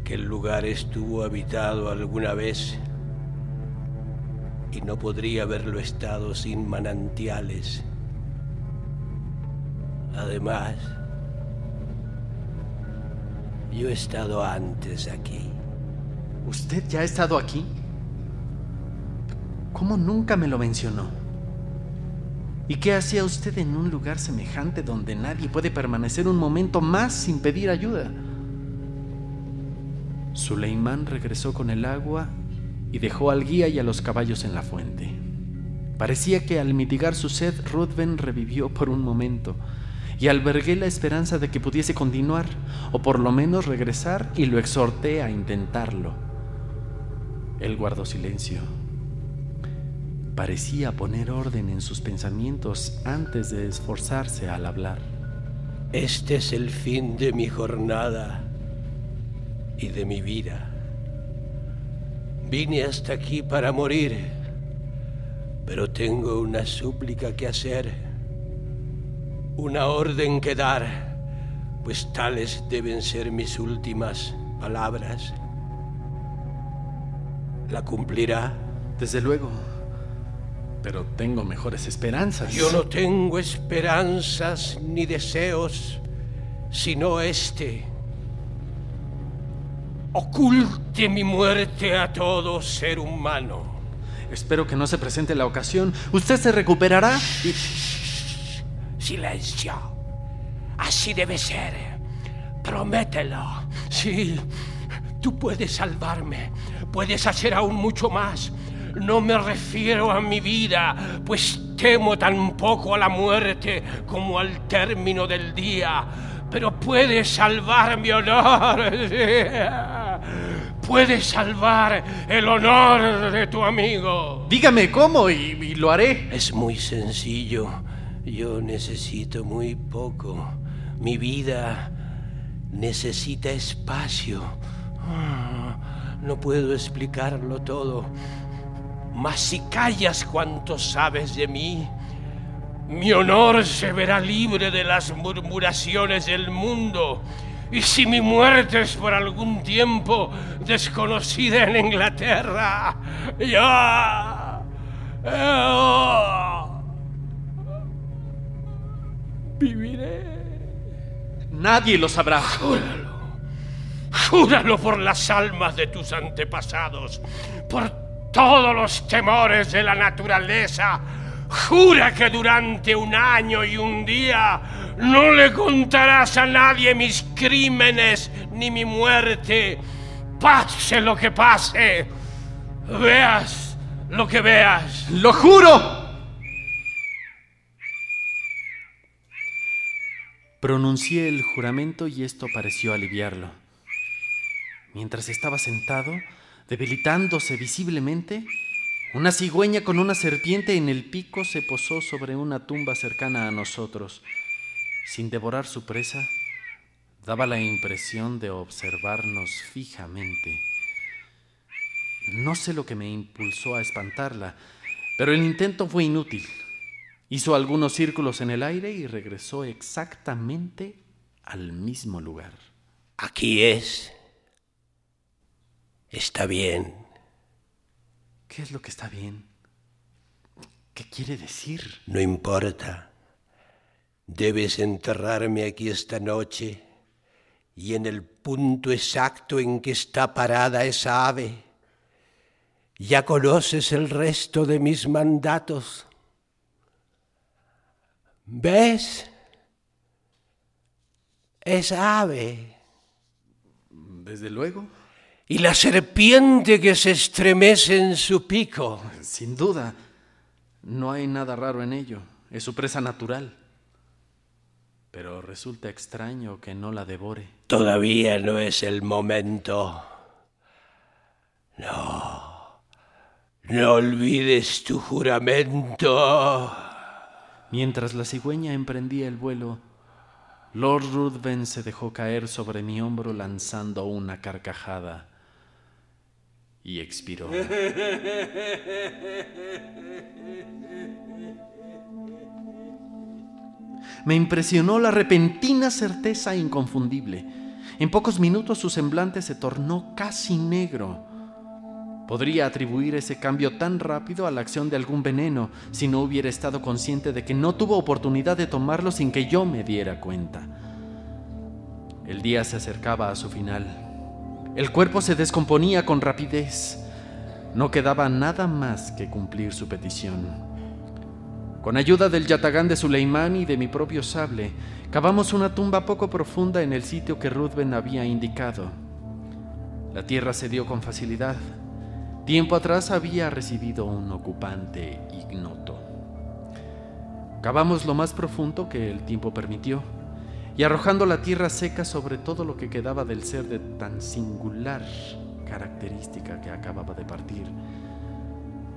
que el lugar estuvo habitado alguna vez y no podría haberlo estado sin manantiales. Además, yo he estado antes aquí. ¿Usted ya ha estado aquí? ¿Cómo nunca me lo mencionó? ¿Y qué hacía usted en un lugar semejante donde nadie puede permanecer un momento más sin pedir ayuda? Suleimán regresó con el agua y dejó al guía y a los caballos en la fuente. Parecía que al mitigar su sed, Ruthven revivió por un momento y albergué la esperanza de que pudiese continuar, o por lo menos regresar, y lo exhorté a intentarlo. Él guardó silencio. Parecía poner orden en sus pensamientos antes de esforzarse al hablar. Este es el fin de mi jornada y de mi vida. Vine hasta aquí para morir, pero tengo una súplica que hacer, una orden que dar, pues tales deben ser mis últimas palabras. ¿La cumplirá? Desde luego, pero tengo mejores esperanzas. Yo no tengo esperanzas ni deseos, sino este. Oculte mi muerte a todo ser humano. Espero que no se presente la ocasión. Usted se recuperará y... Silencio. Así debe ser. Promételo. Sí, tú puedes salvarme. Puedes hacer aún mucho más. No me refiero a mi vida, pues temo tan poco a la muerte como al término del día. Pero puedes salvar mi honor. Puedes salvar el honor de tu amigo. Dígame cómo y, y lo haré. Es muy sencillo. Yo necesito muy poco. Mi vida necesita espacio. Ah, No puedo explicarlo todo. Mas si callas cuanto sabes de mí, mi honor se verá libre de las murmuraciones del mundo. Y si mi muerte es por algún tiempo desconocida en Inglaterra, ya... yo viviré. Nadie lo sabrá. Júralo. Júralo por las almas de tus antepasados, por todos los temores de la naturaleza. Jura que durante un año y un día no le contarás a nadie mis crímenes ni mi muerte. Pase lo que pase. Veas lo que veas. ¡Lo juro! Pronuncié el juramento y esto pareció aliviarlo. Mientras estaba sentado, debilitándose visiblemente, una cigüeña con una serpiente en el pico se posó sobre una tumba cercana a nosotros. Sin devorar su presa, daba la impresión de observarnos fijamente. No sé lo que me impulsó a espantarla, pero el intento fue inútil. Hizo algunos círculos en el aire y regresó exactamente al mismo lugar. Aquí es. Está bien. ¿Qué es lo que está bien? ¿Qué quiere decir? No importa. Debes enterrarme aquí esta noche y en el punto exacto en que está parada esa ave. Ya conoces el resto de mis mandatos. ¿Ves? Esa ave. Desde luego. Y la serpiente que se estremece en su pico. Sin duda. No hay nada raro en ello. Es su presa natural. Pero resulta extraño que no la devore. Todavía no es el momento. No. No olvides tu juramento. Mientras la cigüeña emprendía el vuelo, Lord Ruthven se dejó caer sobre mi hombro lanzando una carcajada y expiró. Me impresionó la repentina certeza inconfundible. En pocos minutos su semblante se tornó casi negro. Podría atribuir ese cambio tan rápido a la acción de algún veneno si no hubiera estado consciente de que no tuvo oportunidad de tomarlo sin que yo me diera cuenta. El día se acercaba a su final. El cuerpo se descomponía con rapidez. No quedaba nada más que cumplir su petición. Con ayuda del yatagán de Suleimán y de mi propio sable, cavamos una tumba poco profunda en el sitio que Ruthven había indicado. La tierra se dio con facilidad Tiempo atrás había recibido un ocupante ignoto. Cavamos lo más profundo que el tiempo permitió, y arrojando la tierra seca sobre todo lo que quedaba del ser de tan singular característica que acababa de partir,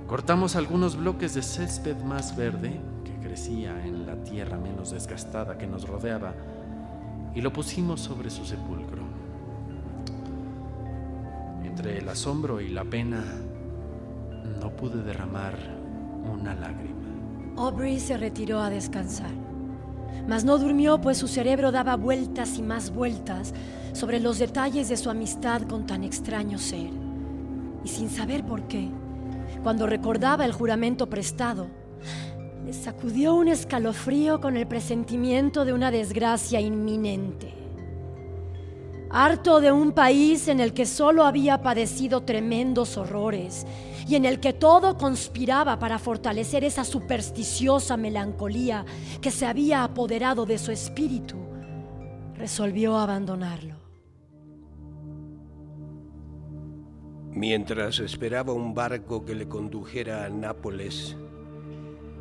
cortamos algunos bloques de césped más verde que crecía en la tierra menos desgastada que nos rodeaba y lo pusimos sobre su sepulcro. Entre el asombro y la pena no pude derramar una lágrima. Aubrey se retiró a descansar. Mas no durmió, pues su cerebro daba vueltas y más vueltas sobre los detalles de su amistad con tan extraño ser. Y sin saber por qué, cuando recordaba el juramento prestado, le sacudió un escalofrío con el presentimiento de una desgracia inminente. Harto de un país en el que solo había padecido tremendos horrores y en el que todo conspiraba para fortalecer esa supersticiosa melancolía que se había apoderado de su espíritu, resolvió abandonarlo. Mientras esperaba un barco que le condujera a Nápoles,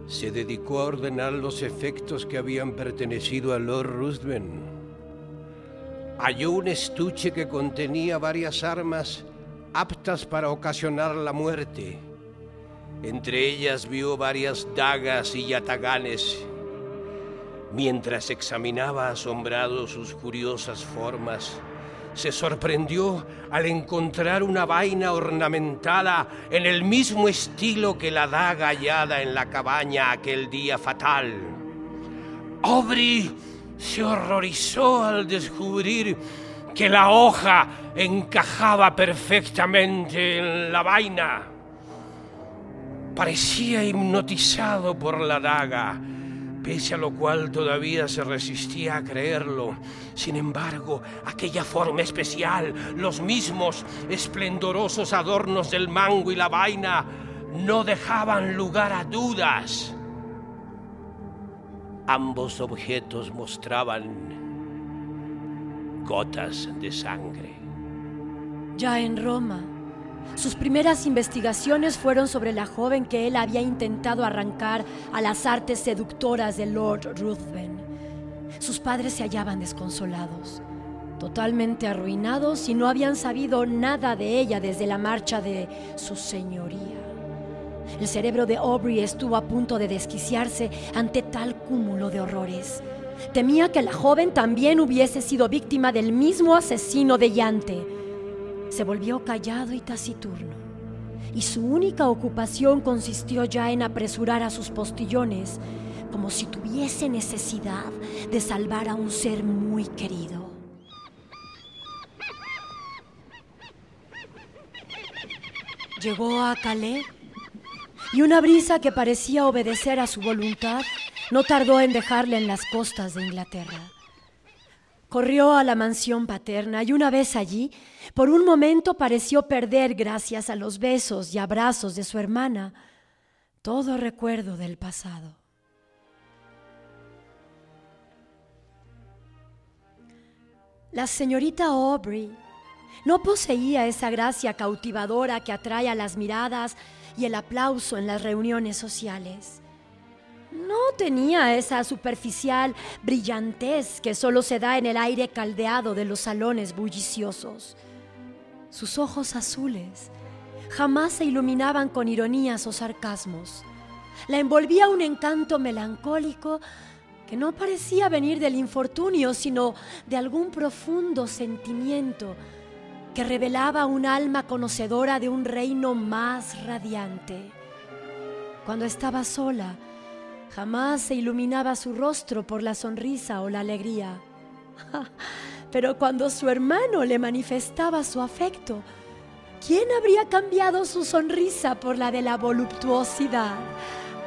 se dedicó a ordenar los efectos que habían pertenecido a Lord Ruthven. Halló un estuche que contenía varias armas aptas para ocasionar la muerte. Entre ellas vio varias dagas y yataganes. Mientras examinaba asombrado sus curiosas formas, se sorprendió al encontrar una vaina ornamentada en el mismo estilo que la daga hallada en la cabaña aquel día fatal. Aubrey se horrorizó al descubrir que la hoja encajaba perfectamente en la vaina. Parecía hipnotizado por la daga, pese a lo cual todavía se resistía a creerlo. Sin embargo, aquella forma especial, los mismos esplendorosos adornos del mango y la vaina, no dejaban lugar a dudas. Ambos objetos mostraban gotas de sangre. Ya en Roma, sus primeras investigaciones fueron sobre la joven que él había intentado arrancar a las artes seductoras de Lord Ruthven. Sus padres se hallaban desconsolados, totalmente arruinados y no habían sabido nada de ella desde la marcha de su señoría. El cerebro de Aubrey estuvo a punto de desquiciarse ante tal cúmulo de horrores. Temía que la joven también hubiese sido víctima del mismo asesino de Yante. Se volvió callado y taciturno, y su única ocupación consistió ya en apresurar a sus postillones, como si tuviese necesidad de salvar a un ser muy querido. Llegó a Calais y una brisa que parecía obedecer a su voluntad no tardó en dejarle en las costas de Inglaterra. Corrió a la mansión paterna y una vez allí, por un momento pareció perder, gracias a los besos y abrazos de su hermana, todo recuerdo del pasado. La señorita Aubrey no poseía esa gracia cautivadora que atrae a las miradas y el aplauso en las reuniones sociales. No tenía esa superficial brillantez que solo se da en el aire caldeado de los salones bulliciosos. Sus ojos azules jamás se iluminaban con ironías o sarcasmos. La envolvía un encanto melancólico que no parecía venir del infortunio, sino de algún profundo sentimiento que revelaba un alma conocedora de un reino más radiante. Cuando estaba sola, jamás se iluminaba su rostro por la sonrisa o la alegría. Pero cuando su hermano le manifestaba su afecto, ¿quién habría cambiado su sonrisa por la de la voluptuosidad?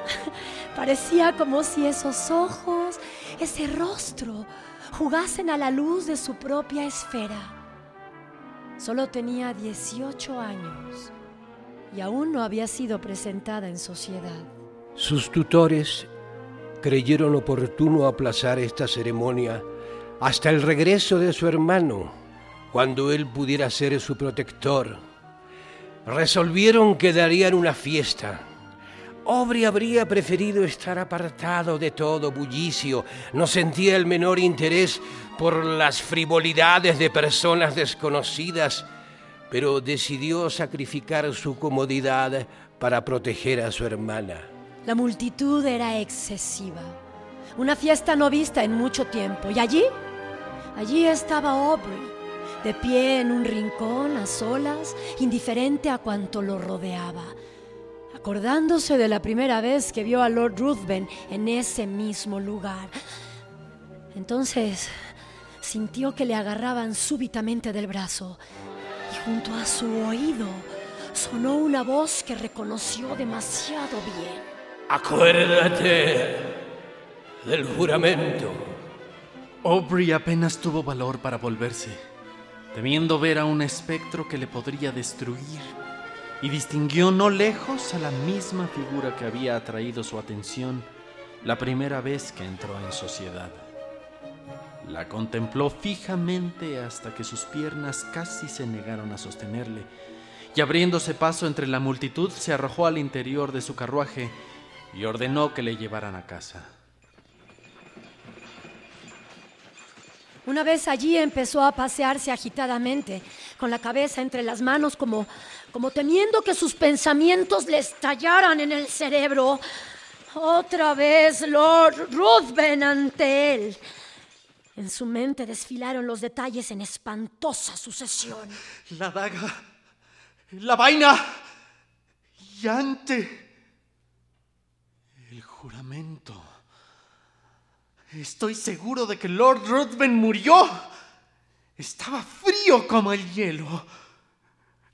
Parecía como si esos ojos, ese rostro, jugasen a la luz de su propia esfera. Solo tenía 18 años y aún no había sido presentada en sociedad. Sus tutores creyeron oportuno aplazar esta ceremonia hasta el regreso de su hermano, cuando él pudiera ser su protector. resolvieron que darían una fiesta. Aubrey habría preferido estar apartado de todo bullicio, no sentía el menor interés por las frivolidades de personas desconocidas, pero decidió sacrificar su comodidad para proteger a su hermana. La multitud era excesiva, una fiesta no vista en mucho tiempo, y allí, allí estaba Aubrey, de pie en un rincón a solas, indiferente a cuanto lo rodeaba acordándose de la primera vez que vio a Lord Ruthven en ese mismo lugar. Entonces sintió que le agarraban súbitamente del brazo y junto a su oído sonó una voz que reconoció demasiado bien. Acuérdate del juramento. Aubrey apenas tuvo valor para volverse, temiendo ver a un espectro que le podría destruir y distinguió no lejos a la misma figura que había atraído su atención la primera vez que entró en sociedad. La contempló fijamente hasta que sus piernas casi se negaron a sostenerle, y abriéndose paso entre la multitud se arrojó al interior de su carruaje y ordenó que le llevaran a casa. Una vez allí empezó a pasearse agitadamente, con la cabeza entre las manos como, como temiendo que sus pensamientos le estallaran en el cerebro. Otra vez Lord Ruthven ante él. En su mente desfilaron los detalles en espantosa sucesión. La daga, la vaina y ante el juramento. Estoy seguro de que Lord Ruthven murió. Estaba frío como el hielo.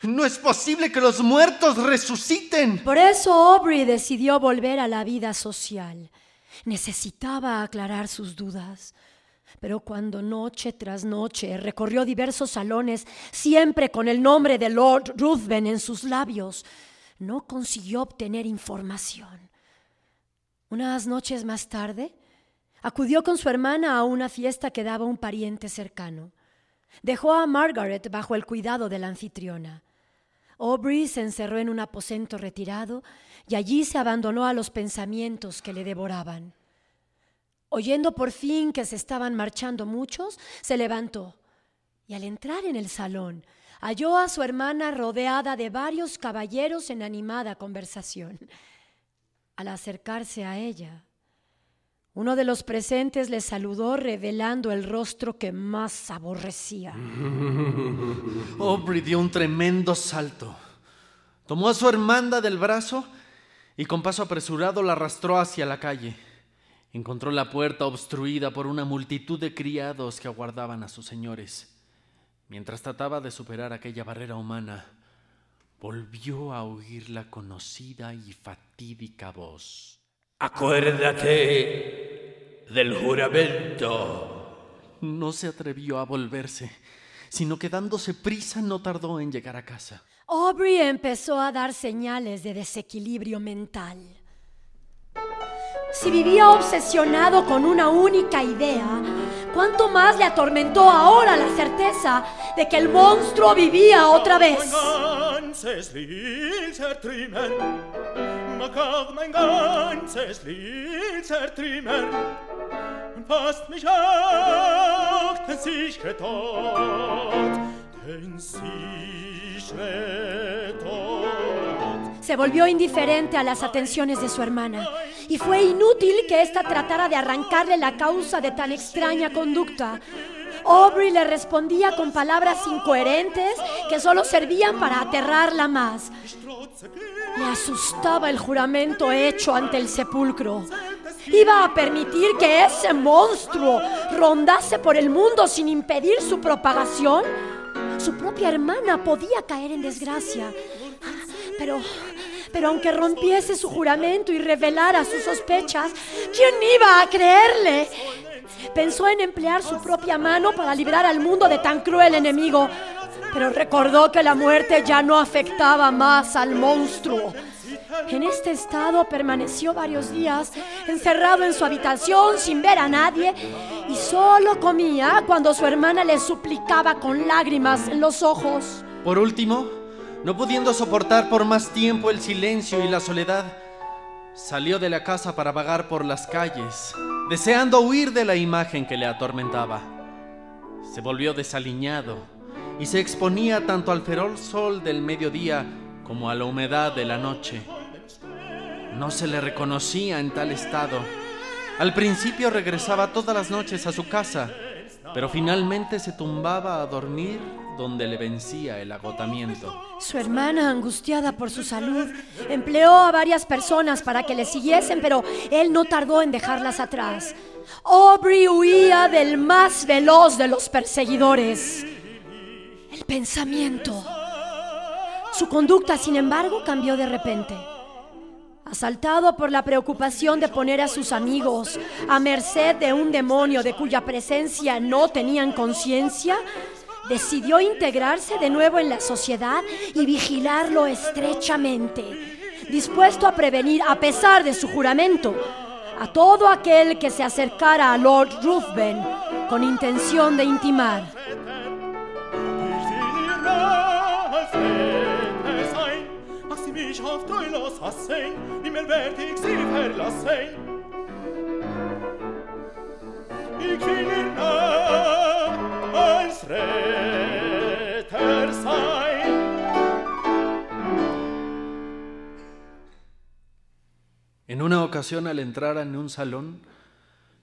No es posible que los muertos resuciten. Por eso Aubrey decidió volver a la vida social. Necesitaba aclarar sus dudas. Pero cuando noche tras noche recorrió diversos salones, siempre con el nombre de Lord Ruthven en sus labios, no consiguió obtener información. Unas noches más tarde, Acudió con su hermana a una fiesta que daba un pariente cercano. Dejó a Margaret bajo el cuidado de la anfitriona. Aubrey se encerró en un aposento retirado y allí se abandonó a los pensamientos que le devoraban. Oyendo por fin que se estaban marchando muchos, se levantó y al entrar en el salón halló a su hermana rodeada de varios caballeros en animada conversación. Al acercarse a ella, uno de los presentes le saludó revelando el rostro que más aborrecía. Aubrey dio un tremendo salto. Tomó a su hermana del brazo y con paso apresurado la arrastró hacia la calle. Encontró la puerta obstruida por una multitud de criados que aguardaban a sus señores. Mientras trataba de superar aquella barrera humana, volvió a oír la conocida y fatídica voz. Acuérdate del juramento. No se atrevió a volverse, sino que dándose prisa no tardó en llegar a casa. Aubrey empezó a dar señales de desequilibrio mental. Si vivía obsesionado con una única idea, ¿cuánto más le atormentó ahora la certeza de que el monstruo vivía otra vez? Se volvió indiferente a las atenciones de su hermana y fue inútil que ésta tratara de arrancarle la causa de tan extraña conducta. Aubrey le respondía con palabras incoherentes que solo servían para aterrarla más. Le asustaba el juramento hecho ante el sepulcro. Iba a permitir que ese monstruo rondase por el mundo sin impedir su propagación. Su propia hermana podía caer en desgracia. Pero, pero aunque rompiese su juramento y revelara sus sospechas, ¿quién iba a creerle? Pensó en emplear su propia mano para librar al mundo de tan cruel enemigo, pero recordó que la muerte ya no afectaba más al monstruo. En este estado permaneció varios días encerrado en su habitación sin ver a nadie y solo comía cuando su hermana le suplicaba con lágrimas en los ojos. Por último, no pudiendo soportar por más tiempo el silencio y la soledad, salió de la casa para vagar por las calles, deseando huir de la imagen que le atormentaba. Se volvió desaliñado y se exponía tanto al feroz sol del mediodía como a la humedad de la noche. No se le reconocía en tal estado. Al principio regresaba todas las noches a su casa, pero finalmente se tumbaba a dormir donde le vencía el agotamiento. Su hermana, angustiada por su salud, empleó a varias personas para que le siguiesen, pero él no tardó en dejarlas atrás. Aubrey huía del más veloz de los perseguidores, el pensamiento. Su conducta, sin embargo, cambió de repente. Asaltado por la preocupación de poner a sus amigos a merced de un demonio de cuya presencia no tenían conciencia, decidió integrarse de nuevo en la sociedad y vigilarlo estrechamente, dispuesto a prevenir, a pesar de su juramento, a todo aquel que se acercara a Lord Ruthven con intención de intimar. En una ocasión al entrar en un salón,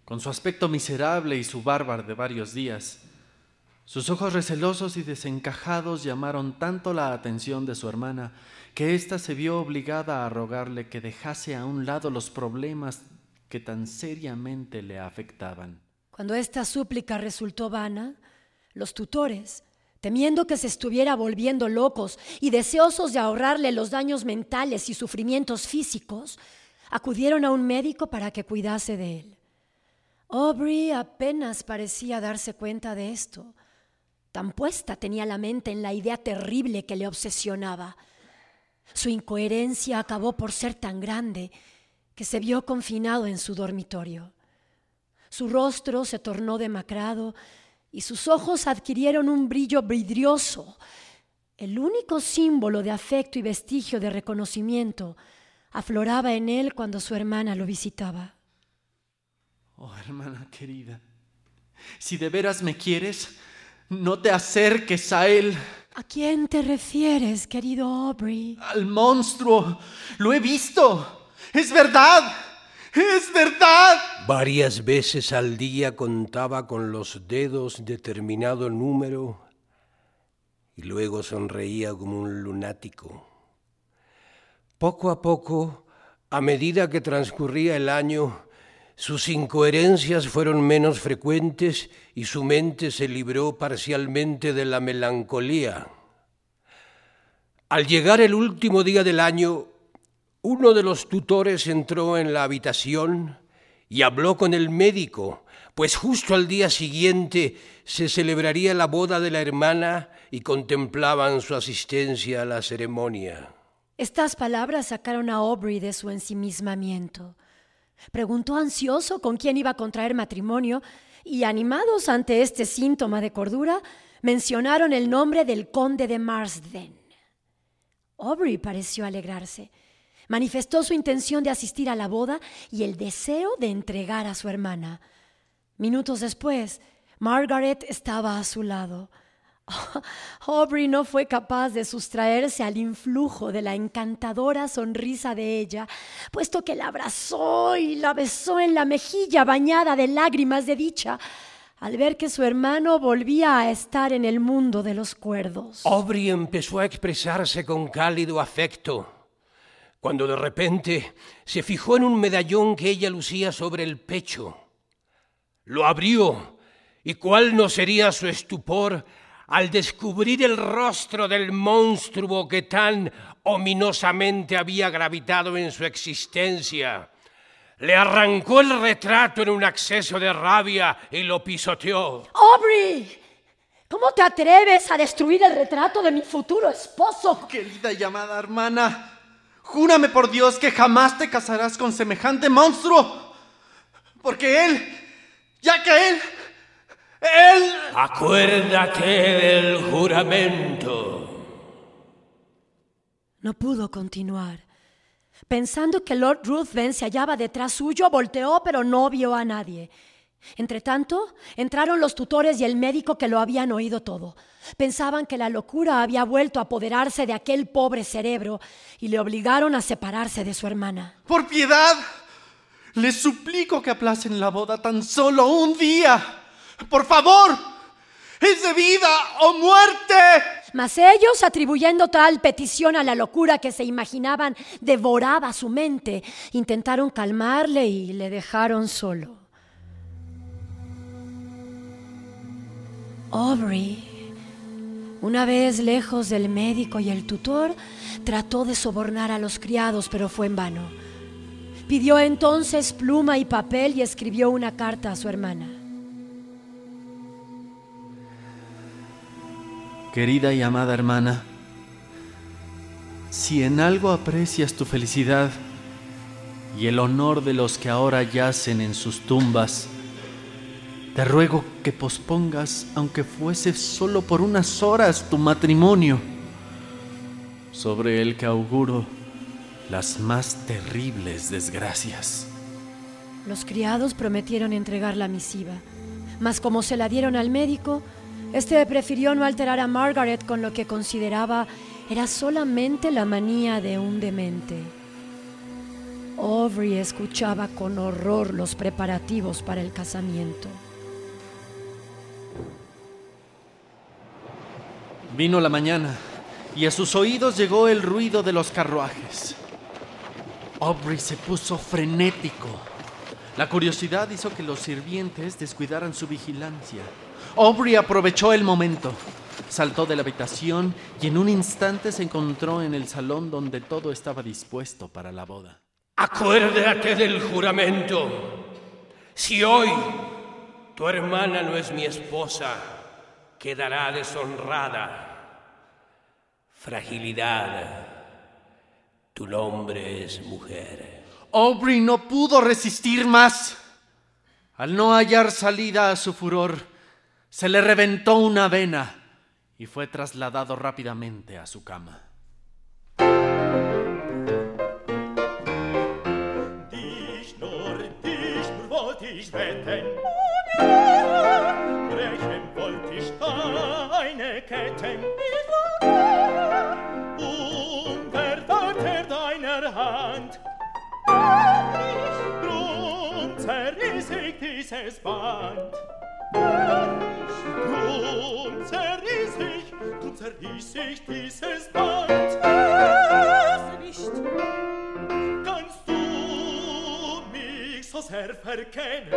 con su aspecto miserable y su barba de varios días, sus ojos recelosos y desencajados llamaron tanto la atención de su hermana que ésta se vio obligada a rogarle que dejase a un lado los problemas que tan seriamente le afectaban. Cuando esta súplica resultó vana, los tutores, temiendo que se estuviera volviendo locos y deseosos de ahorrarle los daños mentales y sufrimientos físicos, acudieron a un médico para que cuidase de él. Aubrey apenas parecía darse cuenta de esto. Tan puesta tenía la mente en la idea terrible que le obsesionaba. Su incoherencia acabó por ser tan grande que se vio confinado en su dormitorio. Su rostro se tornó demacrado y sus ojos adquirieron un brillo vidrioso. El único símbolo de afecto y vestigio de reconocimiento afloraba en él cuando su hermana lo visitaba. Oh, hermana querida, si de veras me quieres, no te acerques a él, ¿A quién te refieres, querido Aubrey? al monstruo. Lo he visto. Es verdad. Es verdad. Varias veces al día contaba con los dedos determinado número y luego sonreía como un lunático. Poco a poco, a medida que transcurría el año, sus incoherencias fueron menos frecuentes y su mente se libró parcialmente de la melancolía. Al llegar el último día del año, uno de los tutores entró en la habitación y habló con el médico, pues justo al día siguiente se celebraría la boda de la hermana y contemplaban su asistencia a la ceremonia. Estas palabras sacaron a Aubrey de su ensimismamiento. Preguntó ansioso con quién iba a contraer matrimonio y, animados ante este síntoma de cordura, mencionaron el nombre del conde de Marsden. Aubrey pareció alegrarse. Manifestó su intención de asistir a la boda y el deseo de entregar a su hermana. Minutos después, Margaret estaba a su lado. Aubrey no fue capaz de sustraerse al influjo de la encantadora sonrisa de ella, puesto que la abrazó y la besó en la mejilla bañada de lágrimas de dicha, al ver que su hermano volvía a estar en el mundo de los cuerdos. Aubrey empezó a expresarse con cálido afecto, cuando de repente se fijó en un medallón que ella lucía sobre el pecho. Lo abrió, y cuál no sería su estupor al descubrir el rostro del monstruo que tan ominosamente había gravitado en su existencia. Le arrancó el retrato en un acceso de rabia y lo pisoteó. Aubrey, ¿cómo te atreves a destruir el retrato de mi futuro esposo? Querida y amada hermana, júrame por Dios que jamás te casarás con semejante monstruo. Porque él, ya que él, él... Acuérdate del juramento. No pudo continuar. Pensando que Lord Ruthven se hallaba detrás suyo, volteó, pero no vio a nadie. Entretanto, entraron los tutores y el médico que lo habían oído todo. Pensaban que la locura había vuelto a apoderarse de aquel pobre cerebro y le obligaron a separarse de su hermana. Por piedad, les suplico que aplacen la boda tan solo un día. Por favor, es de vida o muerte. Mas ellos, atribuyendo tal petición a la locura que se imaginaban devoraba su mente, intentaron calmarle y le dejaron solo. Aubrey, una vez lejos del médico y el tutor, trató de sobornar a los criados, pero fue en vano. Pidió entonces pluma y papel y escribió una carta a su hermana. Querida y amada hermana, si en algo aprecias tu felicidad y el honor de los que ahora yacen en sus tumbas, te ruego que pospongas, aunque fuese solo por unas horas, tu matrimonio, sobre el que auguro las más terribles desgracias. Los criados prometieron entregar la misiva, mas como se la dieron al médico, este prefirió no alterar a Margaret con lo que consideraba era solamente la manía de un demente. Aubrey escuchaba con horror los preparativos para el casamiento. Vino la mañana y a sus oídos llegó el ruido de los carruajes. Aubrey se puso frenético. La curiosidad hizo que los sirvientes descuidaran su vigilancia. Aubrey aprovechó el momento. Saltó de la habitación y en un instante se encontró en el salón donde todo estaba dispuesto para la boda. Acuérdate del juramento. Si hoy tu hermana no es mi esposa, quedará deshonrada. Fragilidad. Tu nombre es mujer. Aubrey no pudo resistir más. Al no hallar salida a su furor, se le reventó una vena y fue trasladado rápidamente a su cama. Drum zerriss ich, drum zerriss ich dieses Band. Nicht. Kannst du mich so sehr verkennen?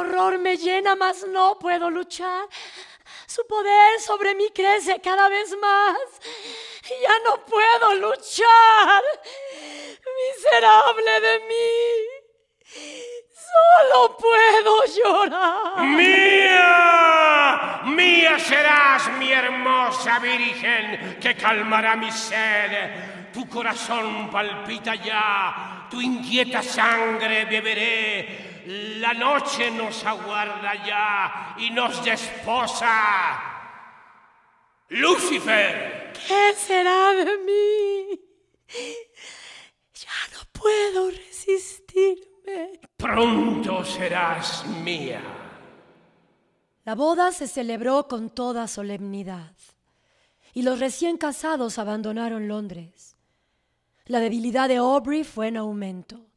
Horror me llena, mas no puedo luchar. Su poder sobre mí crece cada vez más. Ya no puedo luchar. Miserable de mí. Solo puedo llorar. ¡Mía! ¡Mía serás, mi hermosa virgen, que calmará mi sed! Tu corazón palpita ya, tu inquieta sangre beberé. La noche nos aguarda ya y nos desposa. ¡Lucifer! ¿Qué será de mí? Ya no puedo resistirme. Pronto serás mía. La boda se celebró con toda solemnidad y los recién casados abandonaron Londres. La debilidad de Aubrey fue en aumento.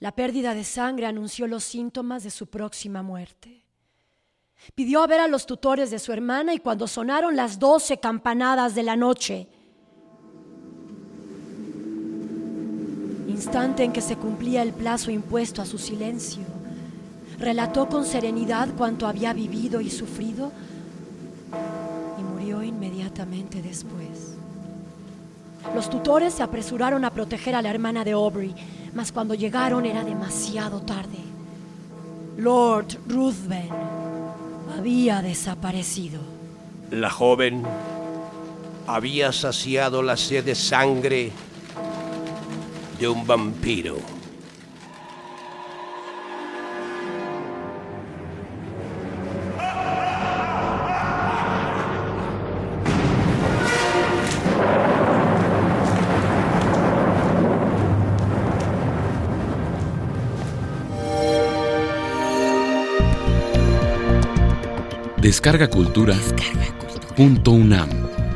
La pérdida de sangre anunció los síntomas de su próxima muerte. Pidió a ver a los tutores de su hermana y cuando sonaron las doce campanadas de la noche, instante en que se cumplía el plazo impuesto a su silencio, relató con serenidad cuanto había vivido y sufrido y murió inmediatamente después. Los tutores se apresuraron a proteger a la hermana de Aubrey, mas cuando llegaron era demasiado tarde. Lord Ruthven había desaparecido. La joven había saciado la sed de sangre de un vampiro. Descarga Cultura. Punto UNAM.